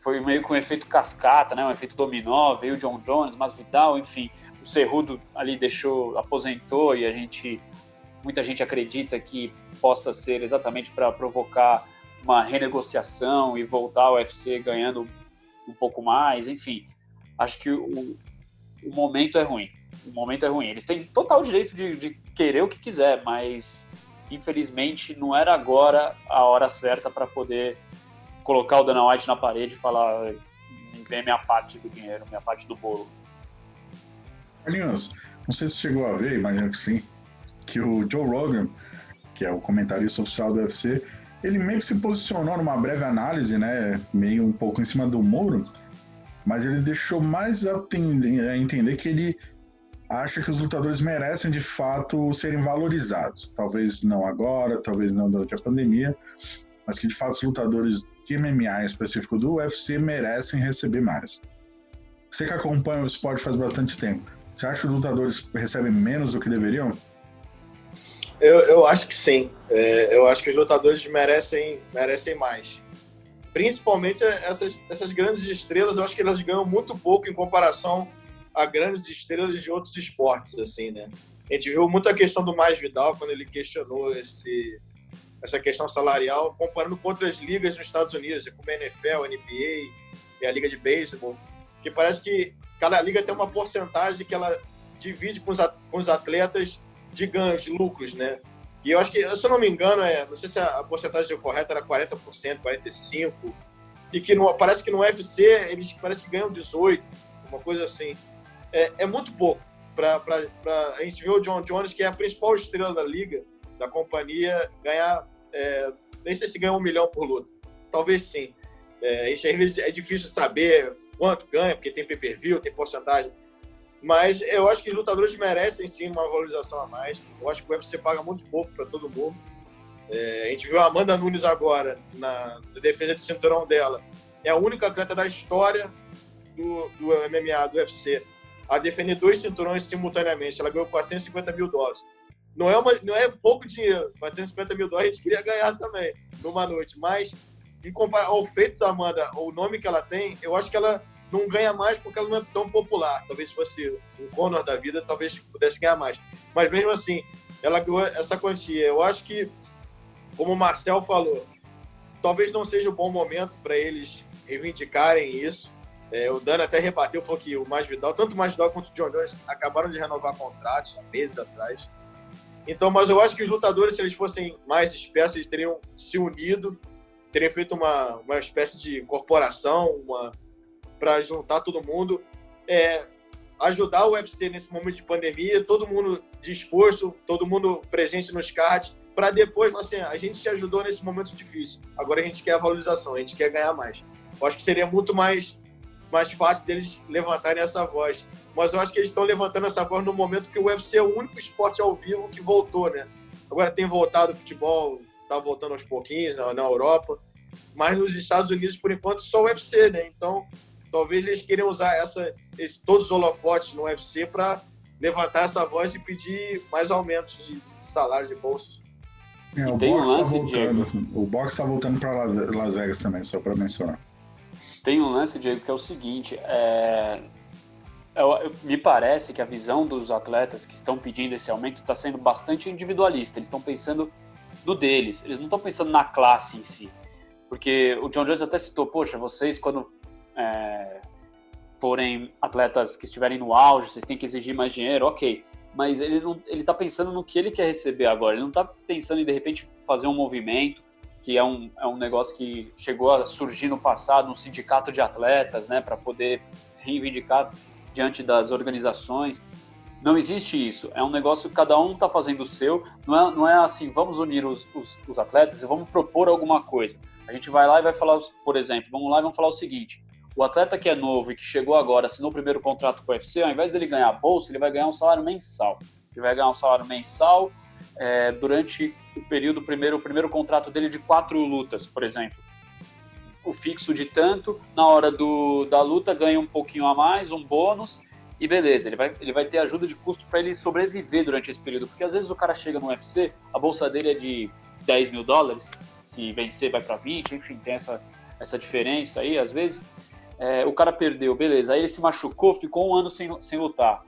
Foi meio que um efeito cascata, né? um efeito dominó, veio o John Jones, Masvidal, enfim, o Cerrudo ali deixou, aposentou e a gente, muita gente acredita que possa ser exatamente para provocar uma renegociação e voltar ao UFC ganhando um pouco mais, enfim, acho que o, o momento é ruim. O momento é ruim. Eles têm total direito de, de querer o que quiser, mas infelizmente não era agora a hora certa para poder colocar o Dana White na parede e falar vem minha parte do dinheiro, minha parte do bolo. Carlinhos, não sei se chegou a ver, imagino que sim, que o Joe Rogan, que é o comentarista oficial do UFC, ele meio que se posicionou numa breve análise, né, meio um pouco em cima do muro, mas ele deixou mais a, a entender que ele acha que os lutadores merecem de fato serem valorizados. Talvez não agora, talvez não durante a pandemia, mas que de fato os lutadores de MMA em específico do UFC merecem receber mais. Você que acompanha o esporte faz bastante tempo, você acha que os lutadores recebem menos do que deveriam? Eu, eu acho que sim. É, eu acho que os lutadores merecem, merecem mais. Principalmente essas, essas grandes estrelas, eu acho que elas ganham muito pouco em comparação a grandes estrelas de outros esportes, assim, né? A gente viu muita questão do Mais Vidal quando ele questionou esse, essa questão salarial, comparando com outras ligas nos Estados Unidos, como a NFL, a NBA e a Liga de Beisebol, que parece que cada liga tem uma porcentagem que ela divide com os atletas de ganhos, de lucros, né? E eu acho que, se eu não me engano, é, não sei se a porcentagem correta era 40%, 45%, e que parece que no UFC eles parece que ganham 18%, uma coisa assim. É, é muito pouco. Pra, pra, pra, a gente vê o John Jones, que é a principal estrela da liga, da companhia, ganhar. É, nem sei se ganha um milhão por luta. Talvez sim. É, a gente, às vezes é difícil saber quanto ganha, porque tem pay-per-view, tem porcentagem. Mas eu acho que os lutadores merecem sim uma valorização a mais. Eu acho que o UFC paga muito pouco para todo mundo. É, a gente viu a Amanda Nunes agora, na, na, defesa de cinturão dela. É a única atleta da história do, do MMA, do UFC, a defender dois cinturões simultaneamente. Ela ganhou 450 mil dólares. Não é, uma, não é pouco dinheiro. 450 mil dólares a gente queria ganhar também numa noite. Mas, em comparação ao feito da Amanda, o nome que ela tem, eu acho que ela não ganha mais porque ela não é tão popular. Talvez se fosse um Conor da vida, talvez pudesse ganhar mais. Mas mesmo assim, ela ganhou essa quantia. Eu acho que, como o Marcel falou, talvez não seja o um bom momento para eles reivindicarem isso. É, o Dano até rebateu, falou que o Masvidal, tanto o Masvidal quanto o John Jones acabaram de renovar contratos há meses atrás. Então, mas eu acho que os lutadores, se eles fossem mais espertos, eles teriam se unido, teriam feito uma, uma espécie de corporação, uma, para juntar todo mundo, é, ajudar o UFC nesse momento de pandemia, todo mundo disposto, todo mundo presente nos cards, para depois, assim, a gente te ajudou nesse momento difícil, agora a gente quer a valorização, a gente quer ganhar mais. Eu acho que seria muito mais, mais fácil deles levantarem essa voz. Mas eu acho que eles estão levantando essa voz no momento que o UFC é o único esporte ao vivo que voltou, né? Agora tem voltado o futebol, tá voltando aos pouquinhos na, na Europa, mas nos Estados Unidos, por enquanto, só o UFC, né? Então, talvez eles queiram usar essa, esse, todos os holofotes no UFC para levantar essa voz e pedir mais aumentos de, de salário de bolsas. É, o, tem box um tá lance, tá voltando, o box está voltando para Las Vegas também, só para mencionar. Tem um lance, Diego, que é o seguinte: é... Eu, eu, me parece que a visão dos atletas que estão pedindo esse aumento está sendo bastante individualista. Eles estão pensando no deles, eles não estão pensando na classe em si. Porque o John Jones até citou: Poxa, vocês, quando é, forem atletas que estiverem no auge, vocês têm que exigir mais dinheiro, ok. Mas ele não, ele está pensando no que ele quer receber agora. Ele não está pensando em de repente fazer um movimento que é um, é um negócio que chegou a surgir no passado, um sindicato de atletas, né, para poder reivindicar diante das organizações. Não existe isso. É um negócio que cada um está fazendo o seu. Não é, não é assim, vamos unir os, os, os atletas e vamos propor alguma coisa. A gente vai lá e vai falar, por exemplo, vamos lá e vamos falar o seguinte: o atleta que é novo e que chegou agora, assinou o primeiro contrato com o UFC, ao invés dele ganhar a bolsa, ele vai ganhar um salário mensal. Ele vai ganhar um salário mensal é, durante o período primeiro, o primeiro contrato dele de quatro lutas, por exemplo. O fixo de tanto, na hora do, da luta ganha um pouquinho a mais, um bônus, e beleza, ele vai, ele vai ter ajuda de custo para ele sobreviver durante esse período, porque às vezes o cara chega no UFC, a bolsa dele é de 10 mil dólares, se vencer vai para 20, enfim, tem essa, essa diferença aí, às vezes, é, o cara perdeu, beleza. Aí ele se machucou, ficou um ano sem, sem lutar.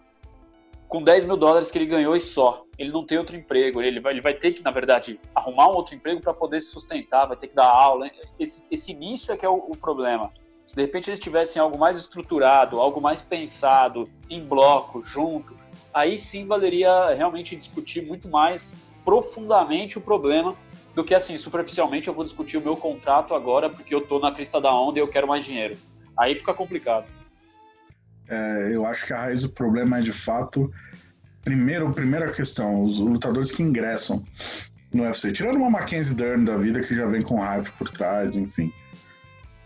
Com 10 mil dólares que ele ganhou e só. Ele não tem outro emprego. Ele vai, ele vai ter que, na verdade, arrumar um outro emprego para poder se sustentar, vai ter que dar aula. Esse, esse início é que é o, o problema. Se de repente eles tivessem algo mais estruturado, algo mais pensado, em bloco, junto, aí sim valeria realmente discutir muito mais profundamente o problema do que assim, superficialmente eu vou discutir o meu contrato agora porque eu tô na crista da onda e eu quero mais dinheiro. Aí fica complicado. É, eu acho que a raiz do problema é de fato. Primeiro, primeira questão, os lutadores que ingressam no UFC. Tirando uma Mackenzie Dern da vida que já vem com hype por trás, enfim.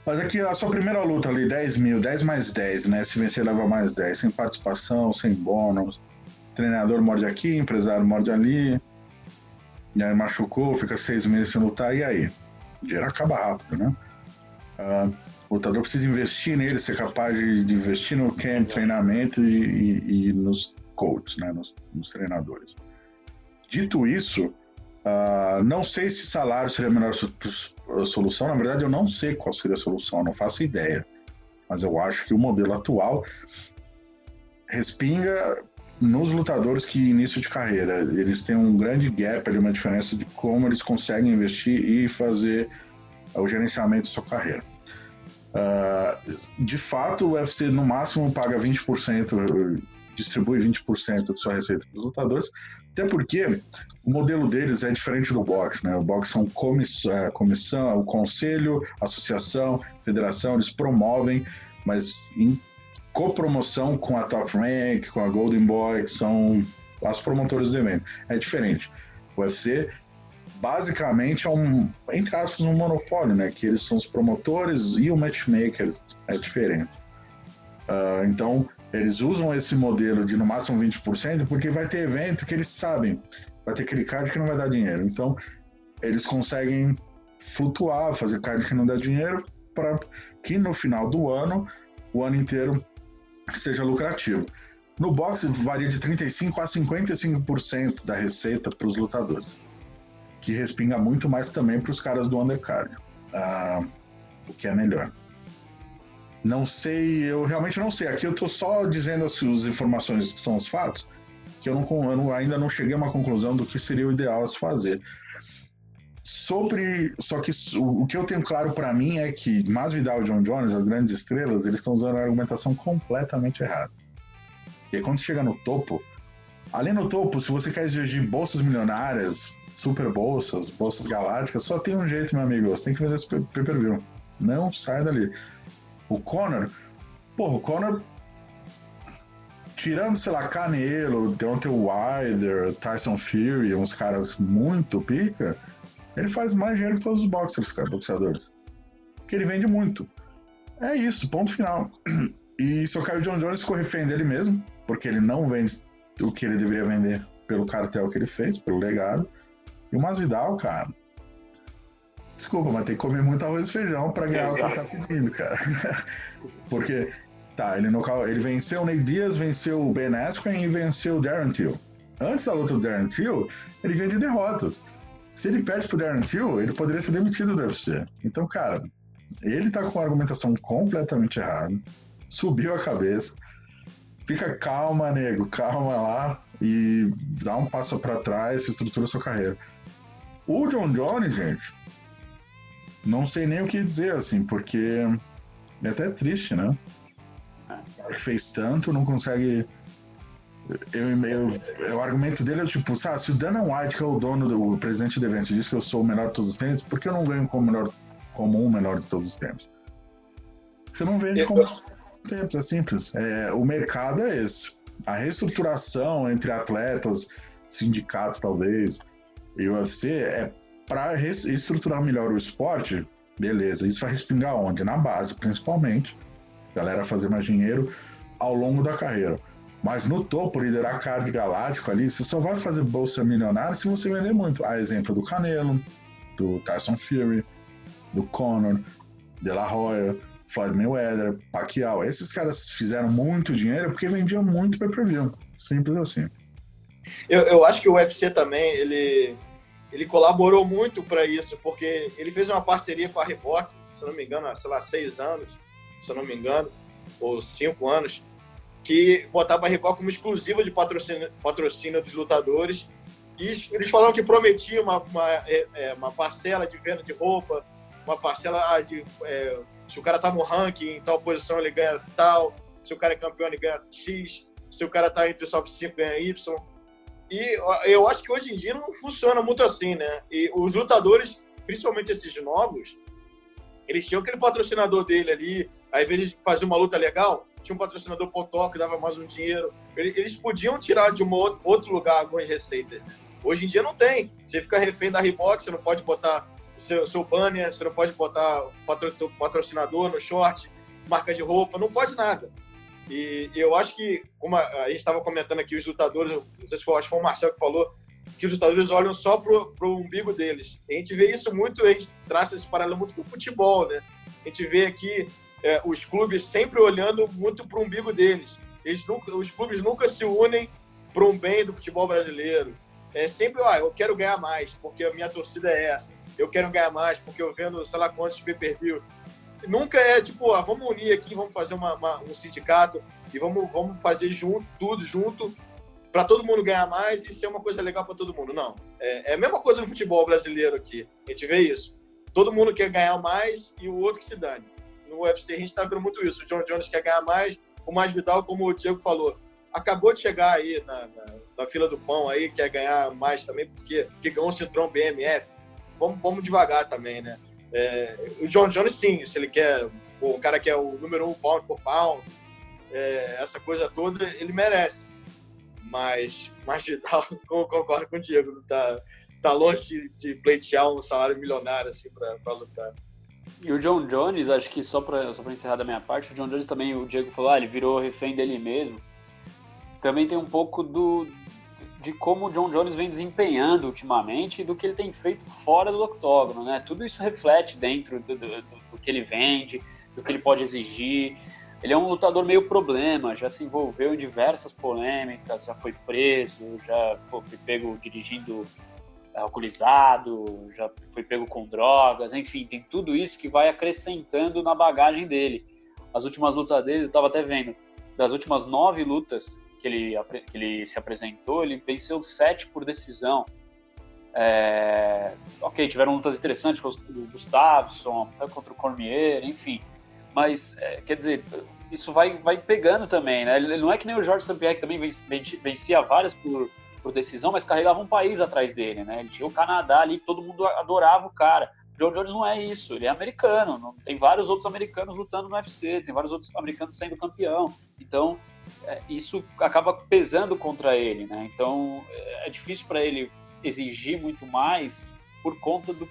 Mas aqui a sua primeira luta ali, 10 mil, 10 mais 10, né? Se vencer, leva mais 10. Sem participação, sem bônus. Treinador morde aqui, empresário morde ali. E aí machucou, fica seis meses sem lutar, e aí? O dinheiro acaba rápido, né? Uh, o lutador precisa investir nele, ser capaz de, de investir no camp, treinamento e, e, e nos coaches, né? Nos, nos, treinadores. Dito isso, uh, não sei se salário seria a melhor solução. Na verdade, eu não sei qual seria a solução, não faço ideia. Mas eu acho que o modelo atual respinga nos lutadores que início de carreira. Eles têm um grande gap, uma diferença de como eles conseguem investir e fazer o gerenciamento da sua carreira. Uh, de fato, o UFC no máximo paga 20% distribui 20% da sua receita para os lutadores, até porque o modelo deles é diferente do boxe, né? O boxe são comissão, é, comissão, o conselho, associação, federação, eles promovem, mas em copromoção com a Top Rank, com a Golden Boy, que são as promotoras do evento. É diferente. O UFC basicamente é um, entre aspas, um monopólio, né? Que eles são os promotores e o matchmaker é diferente. Uh, então, eles usam esse modelo de no máximo 20% porque vai ter evento que eles sabem, vai ter aquele card que não vai dar dinheiro. Então, eles conseguem flutuar, fazer card que não dá dinheiro para que no final do ano, o ano inteiro, seja lucrativo. No boxe varia de 35% a 55% da receita para os lutadores, que respinga muito mais também para os caras do undercard, uh, o que é melhor. Não sei, eu realmente não sei. Aqui eu estou só dizendo as, as, informações que são os fatos, que eu, não, eu não, ainda não cheguei a uma conclusão do que seria o ideal a se fazer. Sobre, só que o, o que eu tenho claro para mim é que Masvidal e John Jones, as grandes estrelas, eles estão usando a argumentação completamente errada. E quando você chega no topo, ali no topo, se você quer exigir bolsas milionárias, super bolsas, bolsas galácticas, só tem um jeito, meu amigo, você tem que vender esse pay-per-view. Não sai dali. O Conor, porra, o Conor, tirando, sei lá, Canelo, Deontay Wilder, Tyson Fury, uns caras muito pica, ele faz mais dinheiro que todos os boxers, cara, boxeadores. Porque ele vende muito. É isso, ponto final. E se o Kyle John Jones ficou refém dele mesmo, porque ele não vende o que ele deveria vender pelo cartel que ele fez, pelo legado. E o Masvidal, cara, Desculpa, mas tem que comer muito arroz e feijão pra ganhar Exato. o que ele tá pedindo, cara. Porque, tá, ele, no, ele venceu o Ney Diaz, venceu o Ben Askren e venceu o Darren Till. Antes da luta do Darren Till, ele vinha de derrotas. Se ele perde pro Darren Till, ele poderia ser demitido do UFC. Então, cara, ele tá com a argumentação completamente errada. Subiu a cabeça. Fica calma, nego, calma lá e dá um passo para trás, estrutura sua carreira. O John Jones, gente, não sei nem o que dizer, assim, porque é até triste, né? É. Fez tanto, não consegue. Eu, eu, o argumento dele é tipo, sabe, se o Dana White, que é o dono, do, o presidente do evento, diz que eu sou o melhor de todos os tempos, por que eu não ganho como, melhor, como um melhor de todos os tempos? Você não vende eu... como tempos, é simples. É, o mercado é esse. A reestruturação entre atletas, sindicatos talvez, e UFC é para estruturar melhor o esporte, beleza, isso vai respingar onde? Na base, principalmente. Galera fazer mais dinheiro ao longo da carreira. Mas no topo, liderar card galáctico ali, você só vai fazer bolsa milionária se você vender muito. A exemplo do Canelo, do Tyson Fury, do Conor, De La Hoya, Floyd Mayweather, Pacquiao. Esses caras fizeram muito dinheiro porque vendiam muito pay-per-view. Simples assim. Eu, eu acho que o UFC também, ele ele colaborou muito para isso, porque ele fez uma parceria com a Reebok, se não me engano, há, sei lá, seis anos, se não me engano, ou cinco anos, que botava a Reebok como exclusiva de patrocínio, patrocínio dos lutadores. E eles falaram que prometia uma, uma, é, é, uma parcela de venda de roupa, uma parcela ah, de. É, se o cara tá no ranking, em tal posição, ele ganha tal. Se o cara é campeão, ele ganha X. Se o cara tá entre os top 5, ganha Y. E eu acho que hoje em dia não funciona muito assim, né? E os lutadores, principalmente esses novos, eles tinham aquele patrocinador dele ali, aí, invés de fazer uma luta legal, tinha um patrocinador potó que dava mais um dinheiro. Eles podiam tirar de um outro lugar algumas receitas. Né? Hoje em dia não tem. Você fica refém da Reebok, você não pode botar seu, seu banner, você não pode botar patrocinador no short, marca de roupa, não pode nada. E eu acho que, como a, gente estava comentando aqui, os lutadores, não sei se foi, acho que foi o Marcelo que falou, que os lutadores olham só pro, pro umbigo deles. A gente vê isso muito, a gente traça esse paralelo muito com o futebol, né? A gente vê aqui é, os clubes sempre olhando muito pro umbigo deles. Eles nunca, os clubes nunca se unem para um bem do futebol brasileiro. É sempre, ah, eu quero ganhar mais, porque a minha torcida é essa. Eu quero ganhar mais, porque eu vendo, sei lá quantos pay-per-view nunca é tipo, ah, vamos unir aqui, vamos fazer uma, uma, um sindicato e vamos, vamos fazer junto, tudo junto, para todo mundo ganhar mais e ser uma coisa legal para todo mundo. Não. É, é, a mesma coisa no futebol brasileiro aqui. A gente vê isso. Todo mundo quer ganhar mais e o outro que se dane. No UFC a gente está vendo muito isso. O John Jones quer ganhar mais, o Mais Vidal, como o Diego falou, acabou de chegar aí na, na, na fila do pão aí, quer ganhar mais também, porque, porque ganhou o cinturão BMF. Vamos, vamos devagar também, né? É, o John Jones, sim, se ele quer, o cara que é o número um pound por pound, é, essa coisa toda, ele merece. Mas, mas Vidal, concordo com o Diego, tá, tá longe de, de pleitear um salário milionário assim para lutar. E o John Jones, acho que só para só encerrar da minha parte, o John Jones também, o Diego falou, ah, ele virou refém dele mesmo. Também tem um pouco do, de como o John Jones vem desempenhando ultimamente e do que ele tem feito fora do octógono, né? Tudo isso reflete dentro do, do, do, que ele vende, do que ele pode exigir. Ele é um lutador meio problema, já se envolveu em diversas polêmicas, já foi preso, já pô, foi pego dirigindo alcoolizado, já foi pego com drogas, enfim, tem tudo isso que vai acrescentando na bagagem dele. As últimas lutas dele, eu estava até vendo, das últimas nove lutas que ele, que ele se apresentou, ele venceu sete por decisão. É, ok, tiveram lutas interessantes com o Gustafsson, contra o Cormier, enfim. Mas, é, quer dizer, isso vai, vai pegando também, né? Ele não é que nem o Jorge St-Pierre, que também vencia várias por, por decisão, mas carregava um país atrás dele, né? Ele tinha o Canadá ali, todo mundo adorava o cara. Joe Jones não é isso, ele é americano. Não, tem vários outros americanos lutando no UFC, tem vários outros americanos sendo campeão. Então, isso acaba pesando contra ele, né? Então é difícil para ele exigir muito mais por conta do,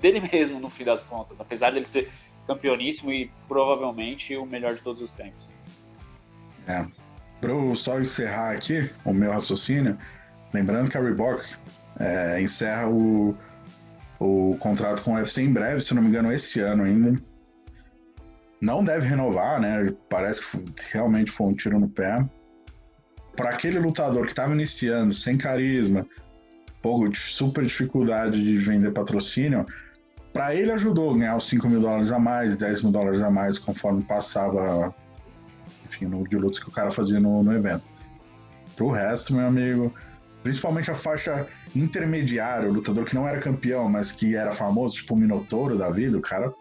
dele mesmo, no fim das contas, apesar dele ser campeoníssimo e provavelmente o melhor de todos os tempos. É. Para eu só encerrar aqui o meu raciocínio, lembrando que a Reebok é, encerra o, o contrato com o UFC em breve, se não me engano, esse ano ainda não deve renovar, né? Parece que realmente foi um tiro no pé. Para aquele lutador que estava iniciando, sem carisma, pouco super dificuldade de vender patrocínio, para ele ajudou a ganhar os 5 mil dólares a mais, 10 mil dólares a mais, conforme passava, enfim, no de lutas que o cara fazia no, no evento. Pro resto, meu amigo, principalmente a faixa intermediária, o lutador que não era campeão, mas que era famoso, tipo o Minotouro da vida, o cara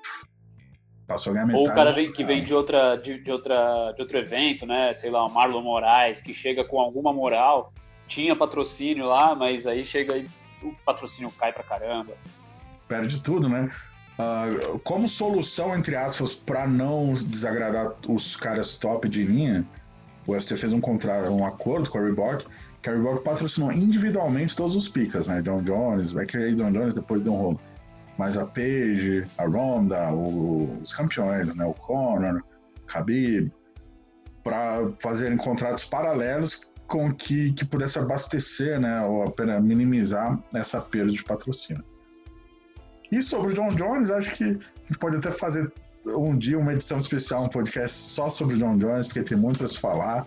Passou a ganhar metade. Ou o cara vem, que vem de, outra, de, de, outra, de outro evento, né? Sei lá, o Marlon Moraes, que chega com alguma moral, tinha patrocínio lá, mas aí chega e o patrocínio cai pra caramba. Perde tudo, né? Uh, como solução, entre aspas, para não desagradar os caras top de linha, o UFC fez um contrato, um acordo com a Reebok, que a Reebok patrocinou individualmente todos os picas, né? John Jones, vai que John Jones depois deu um rolo mas a Paige, a Ronda, os campeões, né, o Conor, o Khabib, para fazerem contratos paralelos com que, que pudesse abastecer, né, ou apenas minimizar essa perda de patrocínio. E sobre o John Jones, acho que a gente pode até fazer um dia uma edição especial, um podcast só sobre o John Jones, porque tem muito a se falar.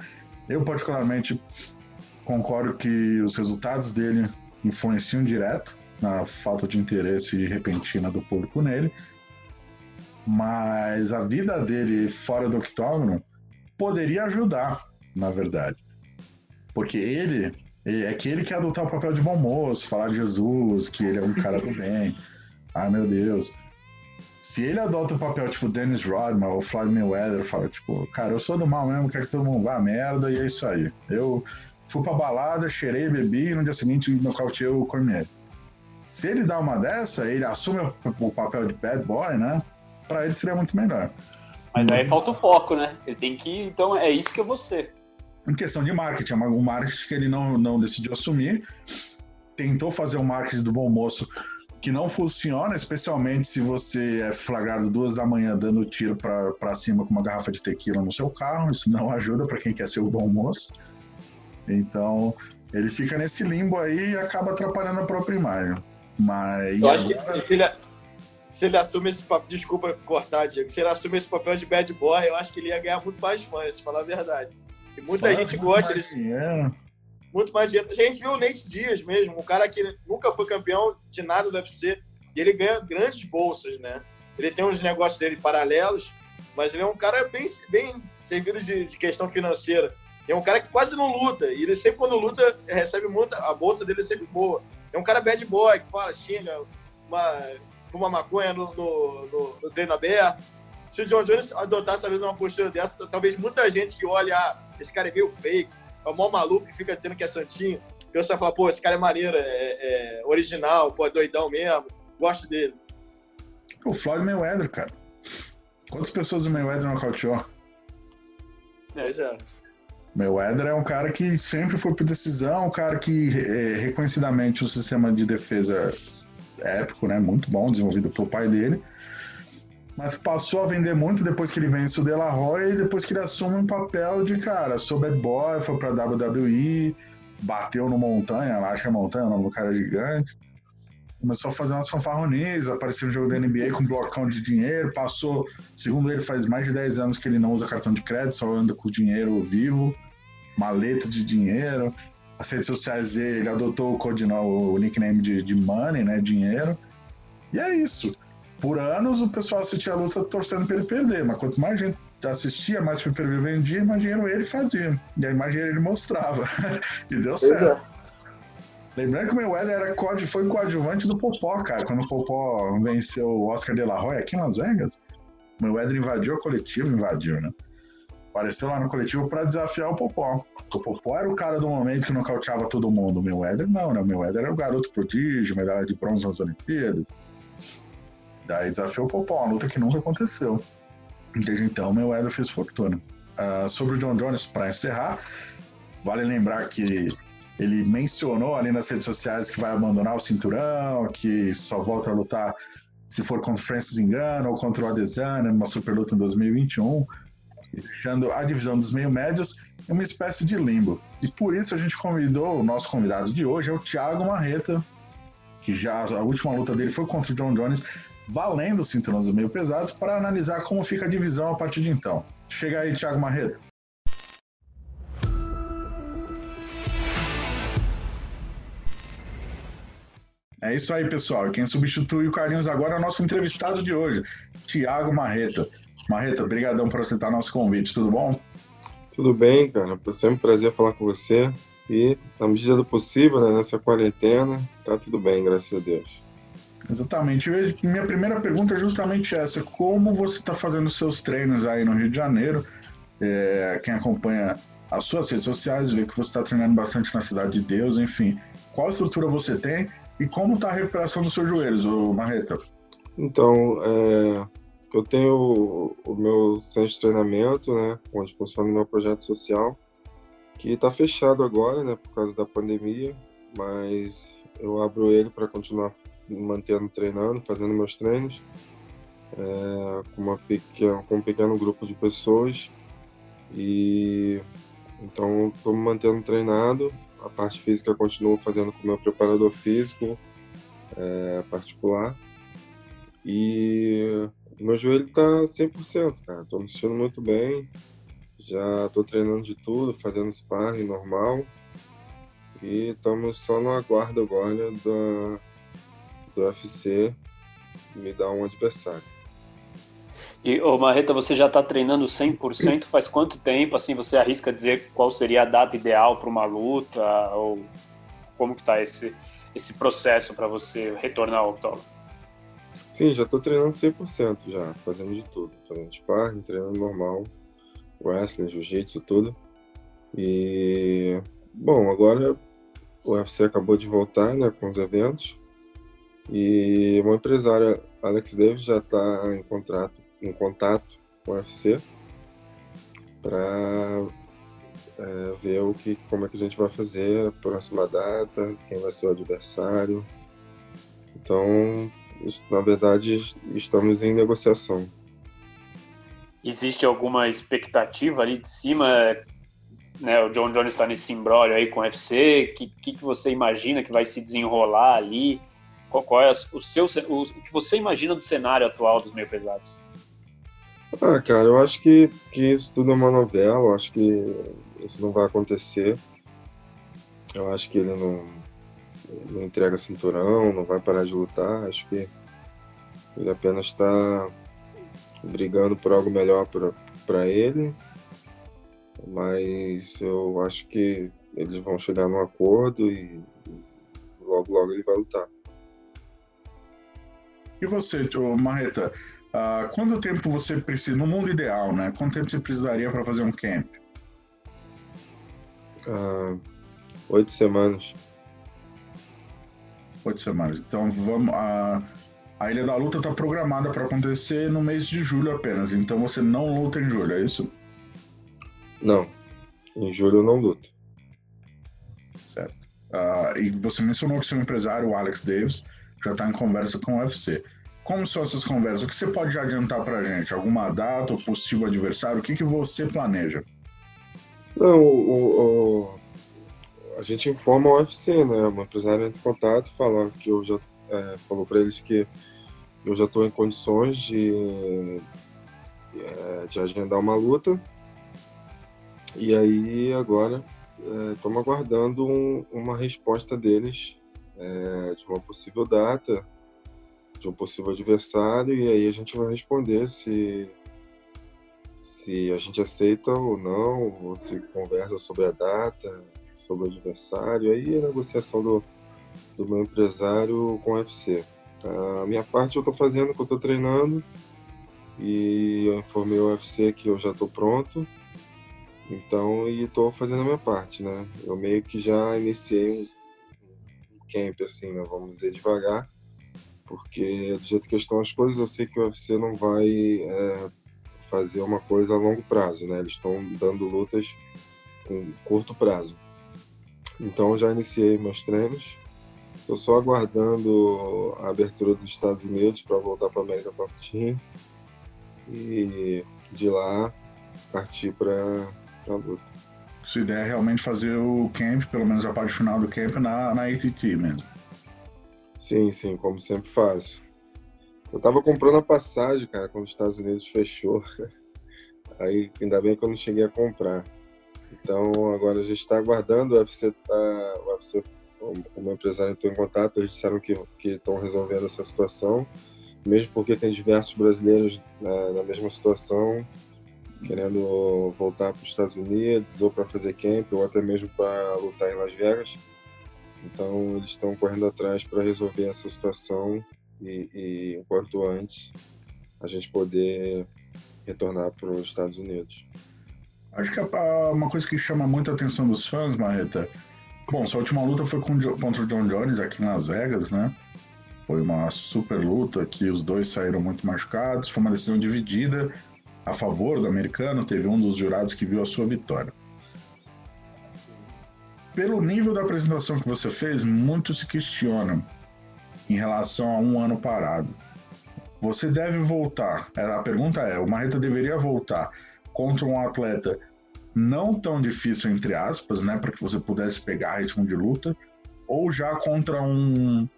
Eu, particularmente, concordo que os resultados dele influenciam direto na falta de interesse repentina do público nele. Mas a vida dele fora do octógono poderia ajudar, na verdade. Porque ele, é que ele quer adotar o papel de bom moço, falar de Jesus, que ele é um cara do bem. Ai meu Deus. Se ele adota o papel tipo Dennis Rodman ou Floyd Mayweather, fala tipo, cara, eu sou do mal mesmo, quero que todo mundo vá a merda e é isso aí. Eu fui pra balada, cheirei, bebi e no dia seguinte nocauteei o Cormier. Se ele dá uma dessa, ele assume o papel de bad boy, né? Para ele seria muito melhor. Mas aí falta o foco, né? Ele tem que. Então é isso que eu vou ser. Em questão de marketing, é um marketing que ele não, não decidiu assumir. tentou fazer o marketing do bom moço que não funciona, especialmente se você é flagrado duas da manhã dando tiro para cima com uma garrafa de tequila no seu carro. Isso não ajuda para quem quer ser o bom moço. Então, ele fica nesse limbo aí e acaba atrapalhando a própria imagem. Mas. Eu acho agora... que se ele, se ele assume esse papel. Desculpa cortar, Diego. Se ele assume esse papel de bad boy, eu acho que ele ia ganhar muito mais fãs, pra falar a verdade. E muita Faz gente gosta desse. Muito mais dinheiro. A gente viu o Nate Dias mesmo, um cara que nunca foi campeão de nada do UFC. E ele ganha grandes bolsas, né? Ele tem uns negócios dele paralelos, mas ele é um cara bem, bem servido de, de questão financeira. É um cara que quase não luta. E ele sempre, quando luta, recebe muita. A bolsa dele é sempre boa. É um cara bad boy, que fala, xinga, uma, uma maconha no, no, no, no treino aberto. Se o John Jones adotasse a mesma postura dessa, talvez muita gente que olha, ah, esse cara é meio fake, é o maior maluco que fica dizendo que é santinho. E você vai falar, pô, esse cara é maneiro, é, é original, pô, é doidão mesmo, gosto dele. O Floyd Mayweather, cara. Quantas pessoas o Mayweather nocauteou? Pois é. Mayweather é um cara que sempre foi por decisão, um cara que é, reconhecidamente o sistema de defesa é épico, né? Muito bom, desenvolvido pelo pai dele. Mas passou a vender muito depois que ele vence o De La Hoya e depois que ele assume um papel de cara, sou bad boy, foi pra WWE, bateu no Montanha, acho que é Montanha, o nome do cara é gigante. Começou a fazer umas fanfarronias, apareceu no jogo da NBA com um blocão de dinheiro, passou, segundo ele, faz mais de 10 anos que ele não usa cartão de crédito, só anda com dinheiro vivo maleta de dinheiro. As redes sociais dele, ele adotou o codinome, o nickname de, de Money, né? Dinheiro. E é isso. Por anos o pessoal assistia a luta torcendo para ele perder, mas quanto mais gente assistia, mais pay vendia, mais dinheiro ele fazia. E mais dinheiro ele mostrava. e deu certo. É. Lembrando que o Mayweather era, foi coadjuvante do Popó, cara. Quando o Popó venceu o Oscar de la Hoya aqui em Las Vegas, o Mayweather invadiu a coletiva, invadiu, né? Apareceu lá no coletivo para desafiar o Popó. O Popó era o cara do momento que nocauteava todo mundo. O Mayweather não, né? O Mayweather era o garoto prodígio, medalha de bronze nas Olimpíadas. Daí desafiou o Popó, uma luta que nunca aconteceu. Desde então, o Mayweather fez fortuna. Uh, sobre o John Jones, para encerrar, vale lembrar que ele mencionou ali nas redes sociais que vai abandonar o cinturão, que só volta a lutar se for contra o Francis Engano ou contra o Adesanya numa super luta em 2021 deixando a divisão dos meio-médios em uma espécie de limbo. E por isso a gente convidou o nosso convidado de hoje, é o Thiago Marreta, que já a última luta dele foi contra o John Jones, valendo os cinturões dos meio pesados, para analisar como fica a divisão a partir de então. Chega aí, Thiago Marreta. É isso aí, pessoal. Quem substitui o Carlinhos agora é o nosso entrevistado de hoje, Thiago Marreta. Marreta, obrigadão por aceitar nosso convite, tudo bom? Tudo bem, cara. É sempre um prazer falar com você. E, na medida do possível, né, nessa quarentena, tá tudo bem, graças a Deus. Exatamente. Minha primeira pergunta é justamente essa: como você está fazendo seus treinos aí no Rio de Janeiro? É, quem acompanha as suas redes sociais vê que você está treinando bastante na Cidade de Deus, enfim. Qual estrutura você tem e como está a recuperação dos seus joelhos, Marreta? Então, é, eu tenho o, o meu centro de treinamento, né, onde funciona o meu projeto social, que está fechado agora, né, por causa da pandemia, mas eu abro ele para continuar mantendo treinando, fazendo meus treinos, é, com, uma pequena, com um pequeno grupo de pessoas. E então estou me mantendo treinado. A parte física continuo fazendo com o meu preparador físico é, particular. E meu joelho tá 100%, cara. Tô me sentindo muito bem. Já tô treinando de tudo, fazendo sparring normal. E estamos só no aguardo agora do, do UFC me dar um adversário. E, ô Marreta, você já está treinando 100% faz quanto tempo? Assim, você arrisca dizer qual seria a data ideal para uma luta? Ou como que tá esse, esse processo para você retornar ao octógono? Sim, já tô treinando 100% já, fazendo de tudo. Fazendo sparring, treinando normal, wrestling, jiu-jitsu, tudo. E, bom, agora o UFC acabou de voltar, né, com os eventos. E uma empresária, Alex Davis, já está em contrato, em contato com o UFC para é, ver o que, como é que a gente vai fazer a próxima data, quem vai ser o adversário. Então, na verdade, estamos em negociação. Existe alguma expectativa ali de cima? Né, o John Jones está nesse imbróglio aí com o UFC. O que, que, que, você imagina que vai se desenrolar ali? Qual, qual é o seu o, o que você imagina do cenário atual dos meio pesados? Ah, cara, eu acho que, que isso tudo é uma novela. Eu acho que isso não vai acontecer. Eu acho que ele não, não entrega cinturão, não vai parar de lutar. Acho que ele apenas está brigando por algo melhor para ele. Mas eu acho que eles vão chegar num acordo e logo, logo ele vai lutar. E você, Marreta, uh, quanto tempo você precisa, no mundo ideal, né? Quanto tempo você precisaria para fazer um camp? Uh, oito semanas. Oito semanas. Então vamos. Uh, a Ilha da Luta está programada para acontecer no mês de julho apenas. Então você não luta em julho, é isso? Não. Em julho eu não luto. Certo. Uh, e você mencionou que seu empresário, o Alex Davis, já está em conversa com o UFC. Como são essas conversas? O que você pode adiantar para a gente? Alguma data, ou possível adversário? O que, que você planeja? Não, o, o, a gente informa o UFC, né? O empresário entra em contato, fala que eu já é, falou para eles que eu já estou em condições de, é, de agendar uma luta. E aí agora estamos é, aguardando um, uma resposta deles é, de uma possível data, de um possível adversário, e aí a gente vai responder se, se a gente aceita ou não, ou se conversa sobre a data, sobre o adversário, aí a negociação do, do meu empresário com o UFC. A minha parte eu estou fazendo, que eu estou treinando, e eu informei o UFC que eu já estou pronto, então, e estou fazendo a minha parte, né? Eu meio que já iniciei um, camp, assim, né? vamos dizer, devagar, porque do jeito que estão as coisas, eu sei que o UFC não vai é, fazer uma coisa a longo prazo, né? Eles estão dando lutas com curto prazo. Então, já iniciei meus treinos, Estou só aguardando a abertura dos Estados Unidos para voltar para a América Top Team e de lá partir para a luta. Sua ideia é realmente fazer o camp, pelo menos a parte final do camp, na, na ATT mesmo. Sim, sim, como sempre faço. Eu tava comprando a passagem, cara, quando os Estados Unidos fechou. Aí, ainda bem que eu não cheguei a comprar. Então, agora a gente está aguardando, o UFC, tá, o UFC o meu empresário entrou em contato, eles disseram que estão resolvendo essa situação, mesmo porque tem diversos brasileiros na, na mesma situação, querendo voltar para os Estados Unidos, ou para fazer camp, ou até mesmo para lutar em Las Vegas. Então, eles estão correndo atrás para resolver essa situação e, e, enquanto antes, a gente poder retornar para os Estados Unidos. Acho que uma coisa que chama muita atenção dos fãs, Marreta, Bom, sua última luta foi contra o John Jones aqui em Las Vegas, né? Foi uma super luta que os dois saíram muito machucados. Foi uma decisão dividida a favor do americano. Teve um dos jurados que viu a sua vitória. Pelo nível da apresentação que você fez, muitos se questionam em relação a um ano parado. Você deve voltar. A pergunta é: o Marreta deveria voltar contra um atleta não tão difícil, entre aspas, né, para que você pudesse pegar ritmo de luta, ou já contra um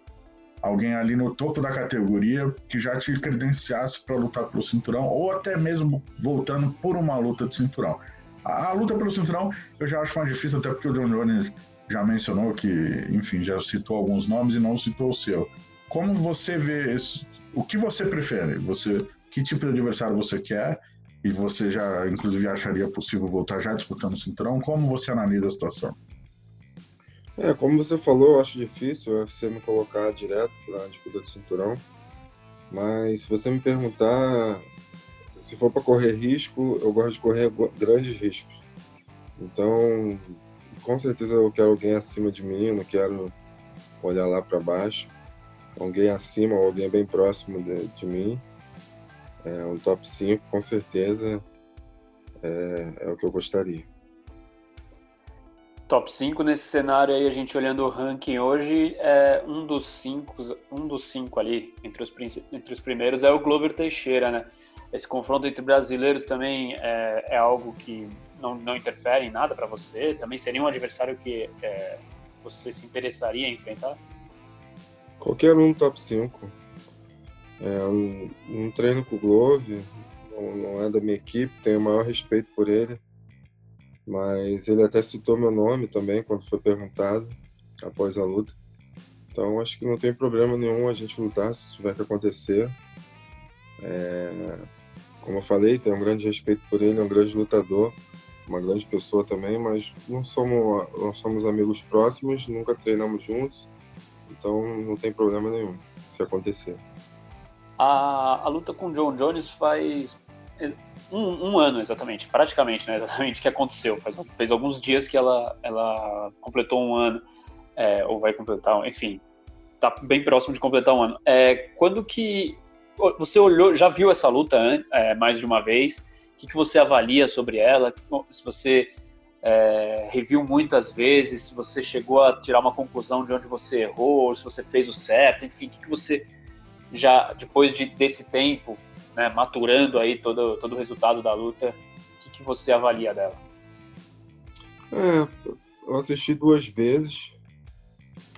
alguém ali no topo da categoria que já te credenciasse para lutar pelo cinturão, ou até mesmo voltando por uma luta de cinturão. A, a, luta pelo cinturão eu já acho mais difícil, até porque o John Jones já mencionou que, enfim, já citou alguns nomes e não citou o seu. Como você vê esse, o que você prefere? Você que tipo de adversário você quer e você já, inclusive, acharia possível voltar já disputando o cinturão? Como você analisa a situação? É, como você falou, eu acho difícil você me colocar direto para a disputa de cinturão. Mas se você me perguntar, se for para correr risco, eu gosto de correr grandes riscos. Então, com certeza eu quero alguém acima de mim, não quero olhar lá para baixo. Alguém acima alguém bem próximo de, de mim. É, um top 5, com certeza, é, é, o que eu gostaria. Top 5 nesse cenário aí, a gente olhando o ranking hoje, é um dos cinco, um dos cinco ali, entre os, entre os primeiros, é o Glover Teixeira, né? Esse confronto entre brasileiros também é, é algo que não, não interfere em nada para você? Também seria um adversário que é, você se interessaria em enfrentar? Qualquer um top 5. É, um, um treino com o Glove, não, não é da minha equipe, tenho o maior respeito por ele mas ele até citou meu nome também quando foi perguntado após a luta. Então acho que não tem problema nenhum a gente lutar se tiver que acontecer. É, como eu falei, tenho um grande respeito por ele, é um grande lutador, uma grande pessoa também, mas não somos, não somos amigos próximos, nunca treinamos juntos, então não tem problema nenhum se acontecer. A, a luta com o John Jones faz um, um, ano exatamente, praticamente, né? Exatamente que aconteceu. Faz, fez alguns dias que ela, ela completou um ano, é, ou vai completar, enfim, tá bem próximo de completar um ano. É, quando que você olhou, já viu essa luta é, mais de uma vez? O que, que você avalia sobre ela? Se você é, reviu muitas vezes, se você chegou a tirar uma conclusão de onde você errou, se você fez o certo, enfim, o que, que você já depois de, desse tempo né, maturando aí todo, todo o resultado da luta, o que, que você avalia dela? É, eu assisti duas vezes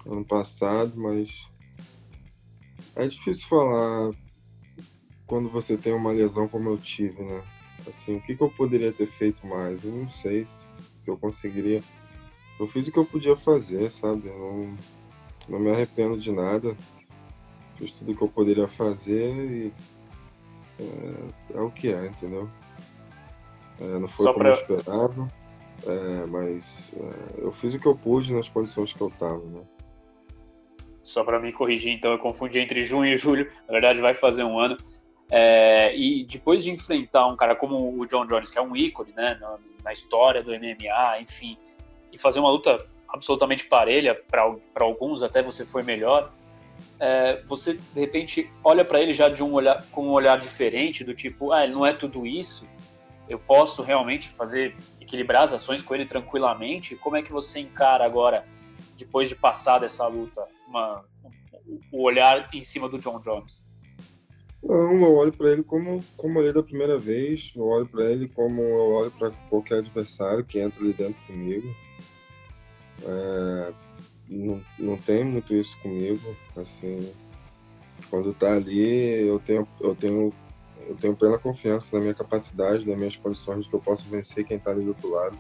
ano passado, mas é difícil falar quando você tem uma lesão como eu tive, né? Assim, o que, que eu poderia ter feito mais? Eu não sei se, se eu conseguiria. Eu fiz o que eu podia fazer, sabe? Eu não, não me arrependo de nada. Fiz tudo o que eu poderia fazer e é, é o que é, entendeu? É, não foi Só como pra... eu esperava, é, mas é, eu fiz o que eu pude nas condições que eu estava, né? Só para me corrigir, então, eu confundi entre junho e julho, na verdade vai fazer um ano. É, e depois de enfrentar um cara como o John Jones, que é um ícone né, na, na história do MMA, enfim, e fazer uma luta absolutamente parelha, para alguns até você foi melhor, é, você de repente olha para ele já de um olhar com um olhar diferente do tipo, ah, ele não é tudo isso. Eu posso realmente fazer equilibrar as ações com ele tranquilamente. Como é que você encara agora, depois de passar dessa luta, uma, o olhar em cima do John Jones? Não, eu olho para ele como como olhei da primeira vez. Eu olho para ele como eu olho para qualquer adversário que entra ali dentro comigo. É, não, não tem muito isso comigo, assim, quando tá ali, eu tenho, eu tenho, eu tenho plena confiança na minha capacidade, nas minhas condições de que eu posso vencer quem tá ali do outro lado.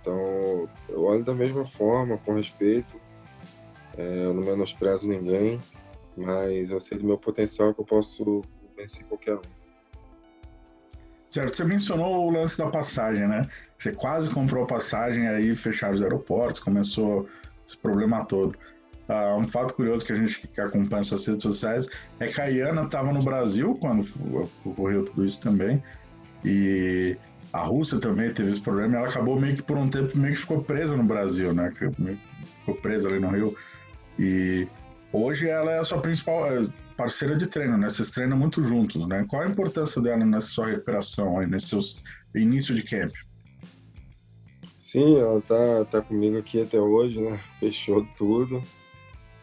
Então, eu olho da mesma forma, com respeito, é, eu não menosprezo ninguém, mas eu sei do meu potencial que eu posso vencer qualquer um. Certo, você mencionou o lance da passagem, né? Você quase comprou a passagem, aí fecharam os aeroportos, começou esse problema todo. Uh, um fato curioso que a gente que acompanha essas redes sociais é que a Iana estava no Brasil quando ocorreu tudo isso também. E a Rússia também teve esse problema ela acabou meio que por um tempo meio que ficou presa no Brasil, né? Ficou presa ali no Rio. E hoje ela é a sua principal é, parceira de treino, né? Vocês treinam muito juntos, né? Qual a importância dela nessa sua recuperação aí, nesse seu início de camp? Sim, ela tá, tá comigo aqui até hoje, né? Fechou tudo.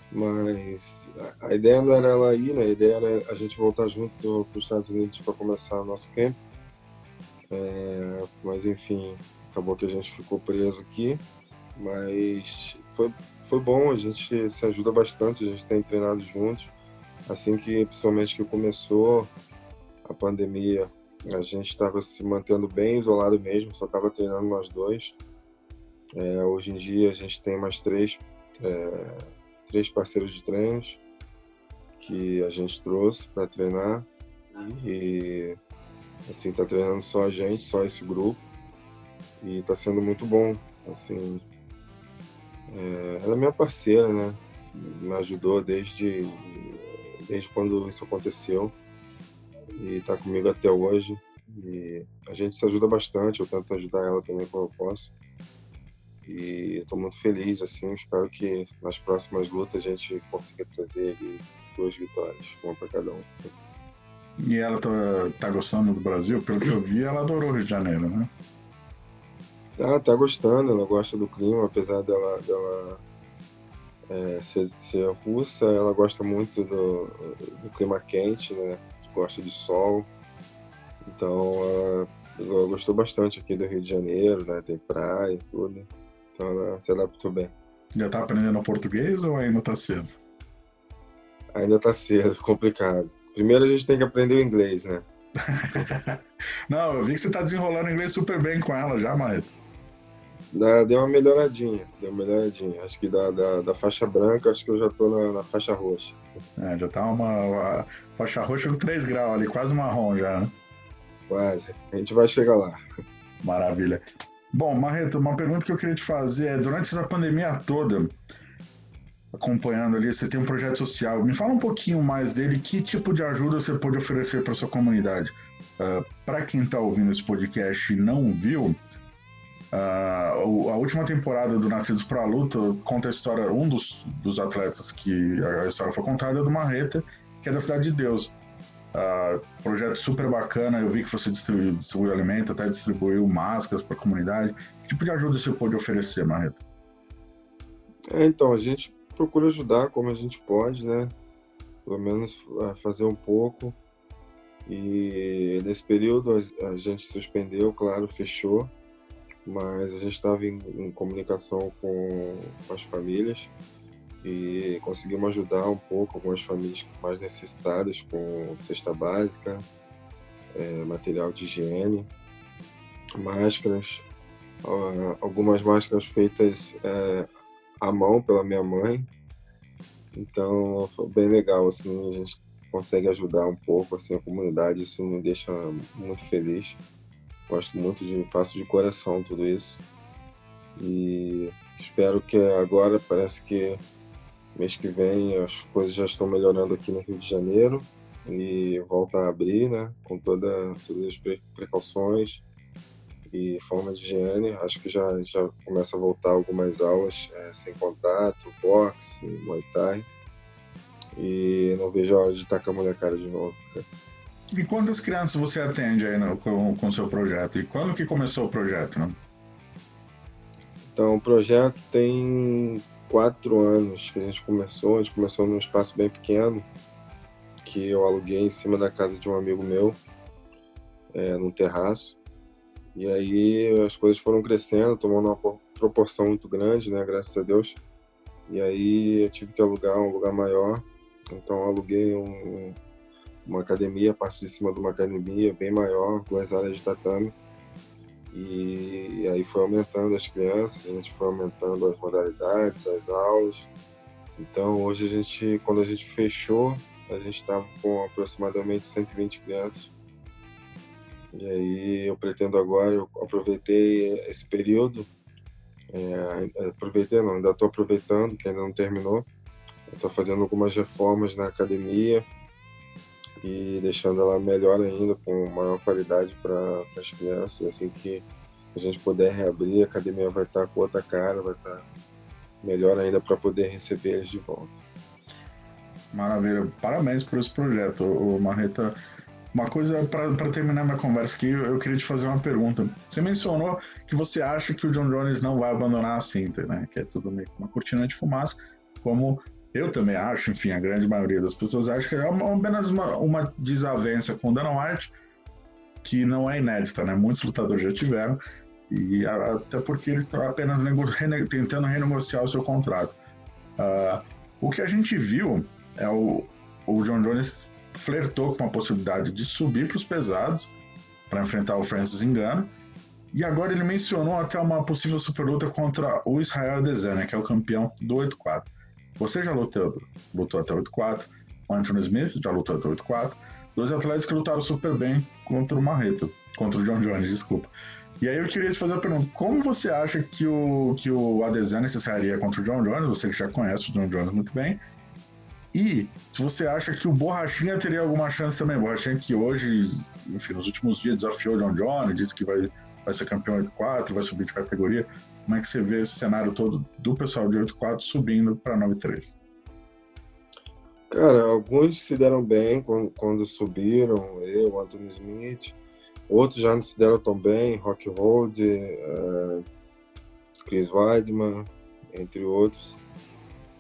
Mas a ideia não era ela ir, né? A ideia era a gente voltar junto para os Estados Unidos para começar o nosso camp. É, mas enfim, acabou que a gente ficou preso aqui. Mas foi, foi bom, a gente se ajuda bastante, a gente tem treinado juntos. Assim que, principalmente que começou a pandemia, a gente estava se mantendo bem isolado mesmo, só estava treinando nós dois. É, hoje em dia a gente tem mais três, é, três parceiros de treinos que a gente trouxe para treinar e assim tá treinando só a gente, só esse grupo e está sendo muito bom. Assim, é, ela é minha parceira, né? Me ajudou desde desde quando isso aconteceu e está comigo até hoje. E a gente se ajuda bastante, eu tento ajudar ela também como eu posso. E estou muito feliz, assim, espero que nas próximas lutas a gente consiga trazer duas vitórias, uma para cada um. E ela tá, tá gostando do Brasil? Pelo que eu vi, ela adorou o Rio de Janeiro, né? Ah, tá gostando, ela gosta do clima, apesar dela, dela é, ser, ser russa, ela gosta muito do, do clima quente, né? Gosta de sol. Então, ela, ela gostou bastante aqui do Rio de Janeiro, né? Tem praia e tudo. Então, ela se adaptou bem. Já tá aprendendo português ou ainda tá cedo? Ainda tá cedo, complicado. Primeiro a gente tem que aprender o inglês, né? Não, eu vi que você tá desenrolando inglês super bem com ela já, Marreto. Deu uma melhoradinha, deu uma melhoradinha. Acho que da, da, da faixa branca, acho que eu já tô na, na faixa roxa. É, já tá uma, uma, faixa roxa com 3 graus ali, quase marrom já, né? Quase. A gente vai chegar lá. Maravilha. Bom, Marreto, uma pergunta que eu queria te fazer é, durante essa pandemia toda, acompanhando ali, você tem um projeto social. Me fala um pouquinho mais dele, que tipo de ajuda você pode oferecer para sua comunidade? Uh, ah, para quem está ouvindo esse podcast e não viu, Uh, a última temporada do Nascidos para a Luta conta a história, um dos, dos atletas que a história foi contada é do Marreta, que é da Cidade de Deus. Uh, projeto super bacana, eu vi que você distribuiu, distribuiu alimento, até distribuiu máscaras para a comunidade. Que tipo de ajuda você pode oferecer, Marreta? É, então, a gente procura ajudar como a gente pode, né? Pelo menos uh, fazer um pouco. E nesse período a, a gente suspendeu, claro, fechou mas a gente estava em, em, comunicação com, com, as famílias e conseguimos ajudar um pouco algumas famílias mais necessitadas com cesta básica, é, material de higiene, máscaras, algumas máscaras feitas é, à mão pela minha mãe. Então foi bem legal assim, a gente consegue ajudar um pouco assim a comunidade, isso me deixa muito feliz. Gosto muito de, faço de coração tudo isso. E espero que agora, parece que mês que vem as coisas já estão melhorando aqui no Rio de Janeiro e volta a abrir, né, com toda, todas as precauções e forma de higiene. Acho que já, já começa a voltar algumas aulas é, sem contato, boxe, muay thai. E não vejo a hora de estar com a molecada de novo. E quantas crianças você atende aí no, com o seu projeto? E quando que começou o projeto? Né? Então, o projeto tem quatro anos que a gente começou. A gente começou num espaço bem pequeno, que eu aluguei em cima da casa de um amigo meu, é, num terraço. E aí as coisas foram crescendo, tomando uma proporção muito grande, né? Graças a Deus. E aí eu tive que alugar um lugar maior. Então aluguei um, uma academia, parte de cima de uma academia bem maior, duas áreas de tatame. E, aí foi aumentando as crianças, a gente foi aumentando as modalidades, as aulas. Então hoje a gente, quando a gente fechou, a gente estava com aproximadamente 120 crianças. E aí eu pretendo agora, eu aproveitei esse período, é, aproveitei não, ainda estou aproveitando, que ainda não terminou. Estou fazendo algumas reformas na academia, e deixando ela melhor ainda, com maior qualidade para as crianças. E assim que a gente puder reabrir, a academia vai estar com outra cara, vai estar melhor ainda para poder receber eles de volta. Maravilha, parabéns por esse projeto, o Marreta. Uma coisa para terminar minha conversa aqui, eu queria te fazer uma pergunta. Você mencionou que você acha que o John Jones não vai abandonar a cinta, né? Que é tudo meio uma cortina de fumaça, como eu também acho, enfim, a grande maioria das pessoas acha que é apenas uma, uma desavença com o Dana White que não é inédita, né? Muitos lutadores já tiveram, e até porque eles estão apenas rene tentando renegociar o seu contrato. Uh, o que a gente viu é o, o John Jones flertou com a possibilidade de subir para os pesados para enfrentar o Francis Engano, e agora ele mencionou até uma possível super luta contra o Israel Adesanya, que é o campeão do 8-4. Você já lutou, lutou até 8-4, o Anthony Smith já lutou até 8-4, dois atletas que lutaram super bem contra o Marreta, contra o John Jones, desculpa. E aí eu queria te fazer a pergunta, como você acha que o, que o Adesanya se sairia contra o John Jones, você que já conhece o John Jones muito bem, e se você acha que o Borrachinha teria alguma chance também, Borrachinha que hoje, enfim, nos últimos dias desafiou o John Jones, disse que vai, vai ser campeão 8-4, vai subir de categoria, como é que você vê esse cenário todo do pessoal de 8.4 subindo para 9.3? Cara, alguns se deram bem quando, quando subiram, eu, Anthony Smith, Outros já não se deram tão bem, Rock Hold, uh, Chris Weidman, entre outros.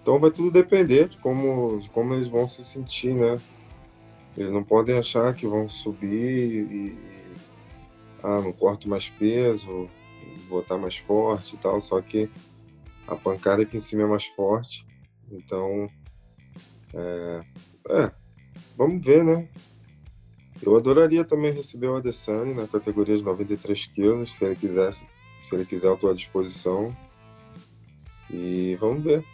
Então vai tudo depender de como, de como eles vão se sentir, né? Eles não podem achar que vão subir e, ah, não corto mais peso, vou estar mais forte e tal, só que a pancada aqui em cima é mais forte. Então, é, é vamos ver, né? Eu adoraria também receber o Adesanya na categoria de 93 quilos, se ele quisesse, se ele quiser, eu estou à disposição. E vamos ver,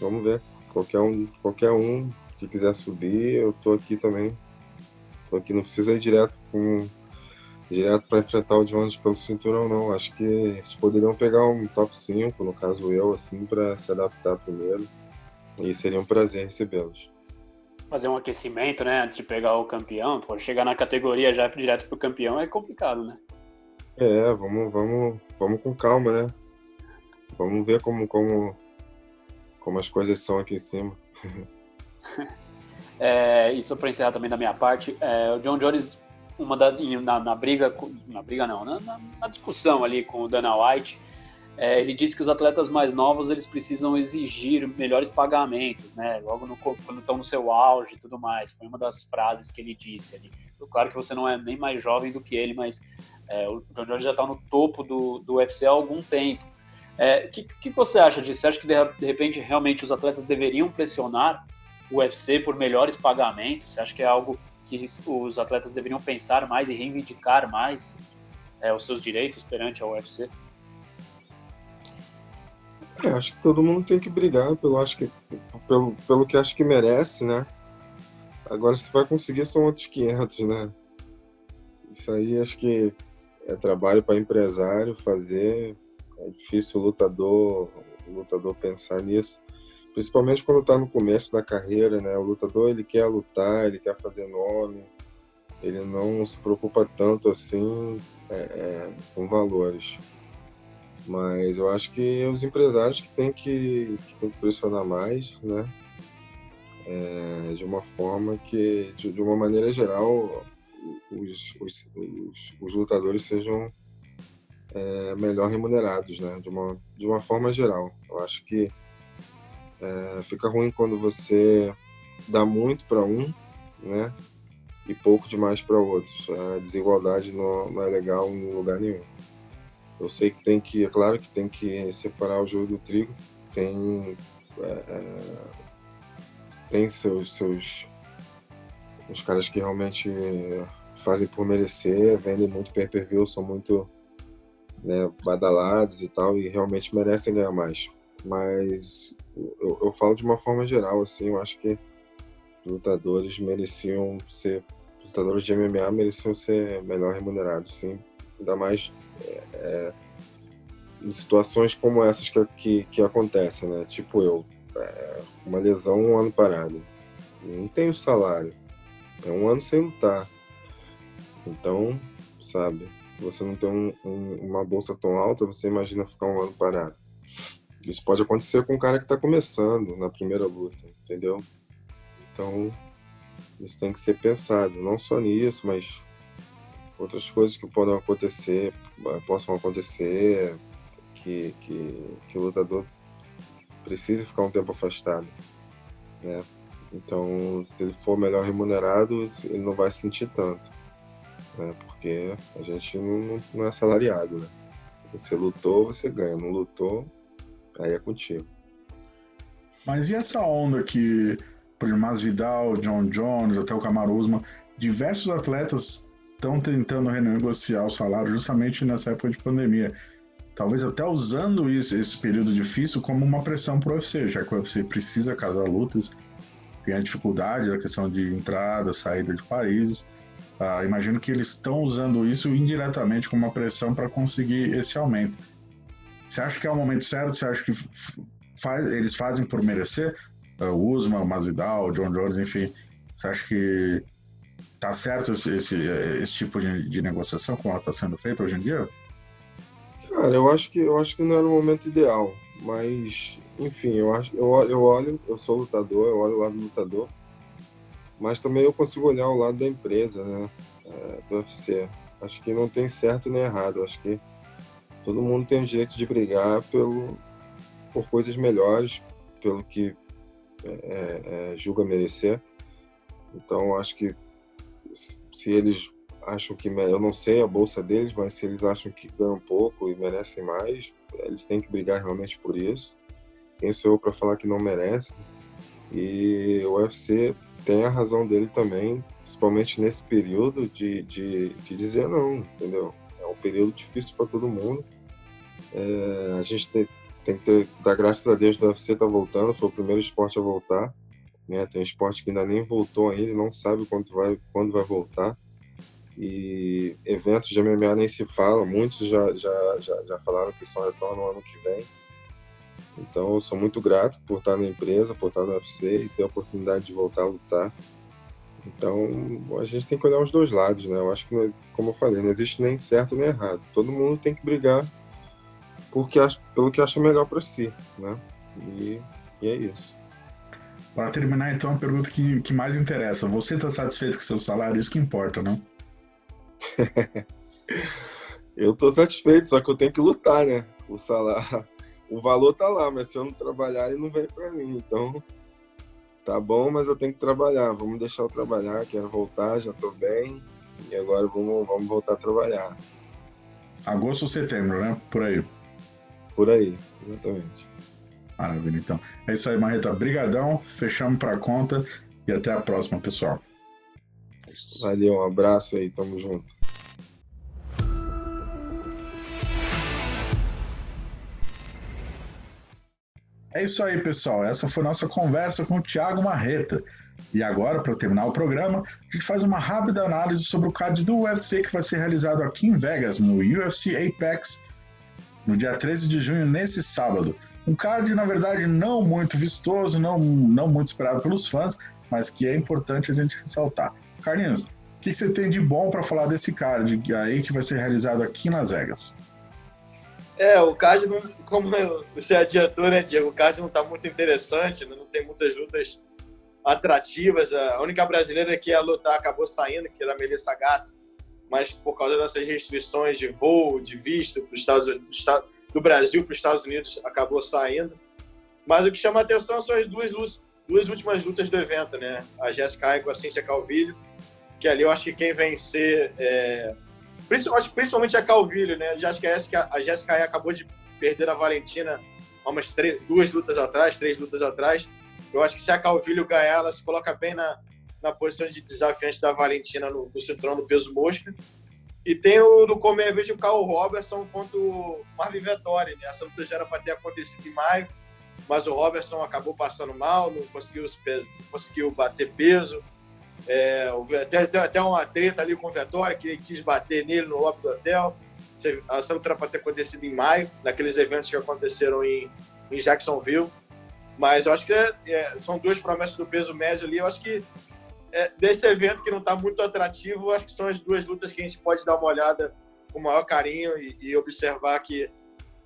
vamos ver. Qualquer um, qualquer um que quiser subir, eu estou aqui também. Estou aqui, não precisa ir direto com direto para enfrentar o Jones pelo cinturão, não. Acho que eles poderiam pegar um top 5, no caso eu, assim, para se adaptar primeiro. E seria um prazer recebê-los fazer um aquecimento, né, antes de pegar o campeão. Pô, chegar na categoria já direto pro campeão é complicado, né? É, vamos, vamos, vamos com calma, né? Vamos ver como, como, como as coisas são aqui em cima. é, e só para encerrar também da minha parte, é, o John Jones, uma da, na, na briga, na briga não, na, na, discussão ali com o Dana White, é, ele disse que os atletas mais novos eles precisam exigir melhores pagamentos, né? Logo no, quando estão no seu auge e tudo mais. Foi uma das frases que ele disse ali. Claro que você não é nem mais jovem do que ele, mas é, o John Jones já está no topo do, do UFC há algum tempo. O é, que, que você acha disso? Você acha que de, de repente realmente os atletas deveriam pressionar o UFC por melhores pagamentos? Você acha que é algo que os atletas deveriam pensar mais e reivindicar mais é, os seus direitos perante a UFC? É, acho que todo mundo tem que brigar pelo, acho que, pelo, pelo que acho que merece, né? Agora, se vai conseguir, são outros 500, né? Isso aí acho que é trabalho para empresário fazer. É difícil o lutador, o lutador pensar nisso. Principalmente quando está no começo da carreira, né? O lutador, ele quer lutar, ele quer fazer nome. Ele não se preocupa tanto assim é, é, com valores. Mas eu acho que os empresários que têm que, que, que pressionar mais, né? É, de uma forma que, de, de, uma maneira geral, os, os, os, os lutadores sejam é, melhor remunerados, né? De uma, de uma forma geral. Eu acho que é, fica ruim quando você dá muito para um, né? E pouco demais para outros. A desigualdade não, não é legal em lugar nenhum. Eu sei que tem que, é claro que tem que separar o joio do trigo. Tem, é, é, tem seus, seus, os caras que realmente fazem por merecer, vendem muito pay-per-view, são muito né, badalados e tal, e realmente merecem ganhar mais. Mas eu, eu falo de uma forma geral, assim, eu acho que lutadores mereciam ser, lutadores de MMA mereciam ser melhor remunerados, sim. Ainda mais é, em situações como essas que, que, que acontecem, né? Tipo eu, é, uma lesão um ano parado, não tenho salário, é um ano sem lutar. Então, sabe, se você não tem um, um, uma bolsa tão alta, você imagina ficar um ano parado. Isso pode acontecer com um cara que está começando na primeira luta, entendeu? Então, isso tem que ser pensado, não só nisso, mas outras coisas que podem acontecer, possam acontecer, que, que, que o lutador precise ficar um tempo afastado, né? Então, se ele for melhor remunerado, ele não vai sentir tanto, né? Porque a gente não, não é salariado, né? Você lutou, você ganha. Não lutou, aí é contigo. Mas e essa onda que, por exemplo, Masvidal, John Jones, até o Kamaru Usman, diversos atletas estão tentando renegociar o salário justamente nessa época de pandemia. Talvez até usando isso, esse período difícil como uma pressão para o UFC, já que o UFC precisa casar lutas, tem a dificuldade da questão de entrada, saída de países. Ah, imagino que eles estão usando isso indiretamente como uma pressão para conseguir esse aumento. Você acha que é o momento certo? Você acha que faz, eles fazem por merecer? Uh, Usman, Masvidal, John Jones, enfim. Você acha que Tá certo esse, esse, tipo de, de, negociação como ela está sendo feita hoje em dia? Cara, eu acho que eu acho que não era o momento ideal, mas enfim, eu acho eu, eu olho, eu sou lutador, eu olho o lado do lutador, mas também eu consigo olhar o lado da empresa, né, é, do UFC. Acho que não tem certo nem errado. Acho que todo mundo tem o direito de brigar pelo, por coisas melhores, pelo que é, é, é julga merecer. Então, acho que se eles acham que eu não sei a bolsa deles, mas se eles acham que ganham pouco e merecem mais, eles têm que brigar realmente por isso. Quem sou eu para falar que não merecem? E o UFC tem a razão dele também, principalmente nesse período, de, de, de dizer não, entendeu? É um período difícil para todo mundo. É, a gente tem, tem que ter, dar graças a Deus do UFC tá voltando, foi o primeiro esporte a voltar. Né? Tem esporte que ainda nem voltou ainda, não sabe quando vai, quando vai voltar. E eventos de MMA nem se fala, muitos já, já, já, já falaram que só retornam no ano que vem. Então eu sou muito grato por estar na empresa, por estar no UFC e ter a oportunidade de voltar a lutar. Então a gente tem que olhar os dois lados, né? Eu acho que, como eu falei, não existe nem certo nem errado. Todo mundo tem que brigar porque pelo que acha melhor para si, né? E, e é isso. Para terminar, então, a pergunta que, que mais interessa. Você está satisfeito com seu salário? Isso que importa, não? eu estou satisfeito, só que eu tenho que lutar, né? O salário, o valor tá lá, mas se eu não trabalhar, ele não vem para mim. Então, tá bom, mas eu tenho que trabalhar. Vamos deixar eu trabalhar, quero voltar, já estou bem. E agora vamos, vamos voltar a trabalhar. Agosto ou setembro, né? Por aí. Por aí, exatamente. Maravilha, então. É isso aí, Marreta. Brigadão, fechamos para conta e até a próxima, pessoal. Valeu, um abraço aí, tamo junto. É isso aí, pessoal. Essa foi nossa conversa com o Thiago Marreta. E agora, para terminar o programa, a gente faz uma rápida análise sobre o card do UFC que vai ser realizado aqui em Vegas, no UFC Apex, no dia 13 de junho, nesse sábado. Um card, na verdade, não muito vistoso, não, não muito esperado pelos fãs, mas que é importante a gente ressaltar. Carlinhos, o que você tem de bom para falar desse card aí que vai ser realizado aqui Las Vegas? É, o card, como você adiantou, né, Diego? O card não está muito interessante, não tem muitas lutas atrativas. A única brasileira que ia lutar acabou saindo, que era a Melissa Gato, mas por causa dessas restrições de voo, de visto para os Estados Unidos, do Brasil para os Estados Unidos acabou saindo. Mas o que chama atenção são as duas, duas últimas lutas do evento, né? A Jessica com a Cintia Calvillo, que ali eu acho que quem vencer, é... principalmente a Calvillo, né? Já acho que a Jessica, a Jessica acabou de perder a Valentina umas três, duas lutas atrás, três lutas atrás. Eu acho que se a Calvillo ganhar, ela se coloca bem na, na posição de desafiante da Valentina no, no do peso mosca. E tem o no Comer Vejo o Carl Robertson contra o Marvin Vettori, né? Essa luta já era para ter acontecido em maio, mas o Robertson acabou passando mal, não conseguiu, não conseguiu bater peso. É, até, até uma treta ali com o Vettori, que quis bater nele no lobby do hotel. Essa luta era para ter acontecido em maio, naqueles eventos que aconteceram em, em Jacksonville. Mas eu acho que é, é, são duas promessas do peso médio ali. Eu acho que é, desse evento que não está muito atrativo, acho que são as duas lutas que a gente pode dar uma olhada com o maior carinho e, e observar que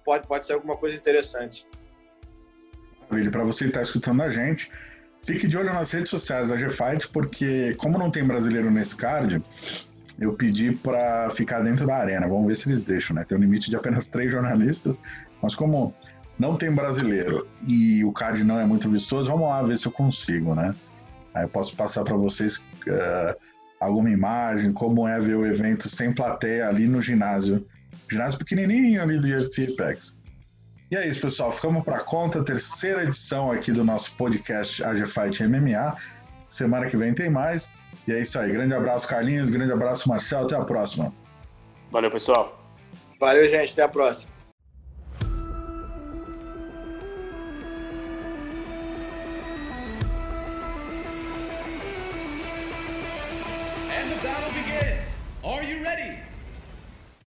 pode, pode ser alguma coisa interessante. Para você que está escutando a gente, fique de olho nas redes sociais da GFight, porque como não tem brasileiro nesse card, eu pedi para ficar dentro da arena. Vamos ver se eles deixam, né? Tem um limite de apenas três jornalistas, mas como não tem brasileiro e o card não é muito vistoso, vamos lá ver se eu consigo, né? Aí eu posso passar para vocês uh, alguma imagem, como é ver o evento sem plateia ali no ginásio. Ginásio pequenininho ali do UFC Apex. E é isso, pessoal. Ficamos para conta, terceira edição aqui do nosso podcast AG Fight MMA. Semana que vem tem mais. E é isso aí. Grande abraço, Carlinhos. Grande abraço, Marcel. Até a próxima. Valeu, pessoal. Valeu, gente. Até a próxima.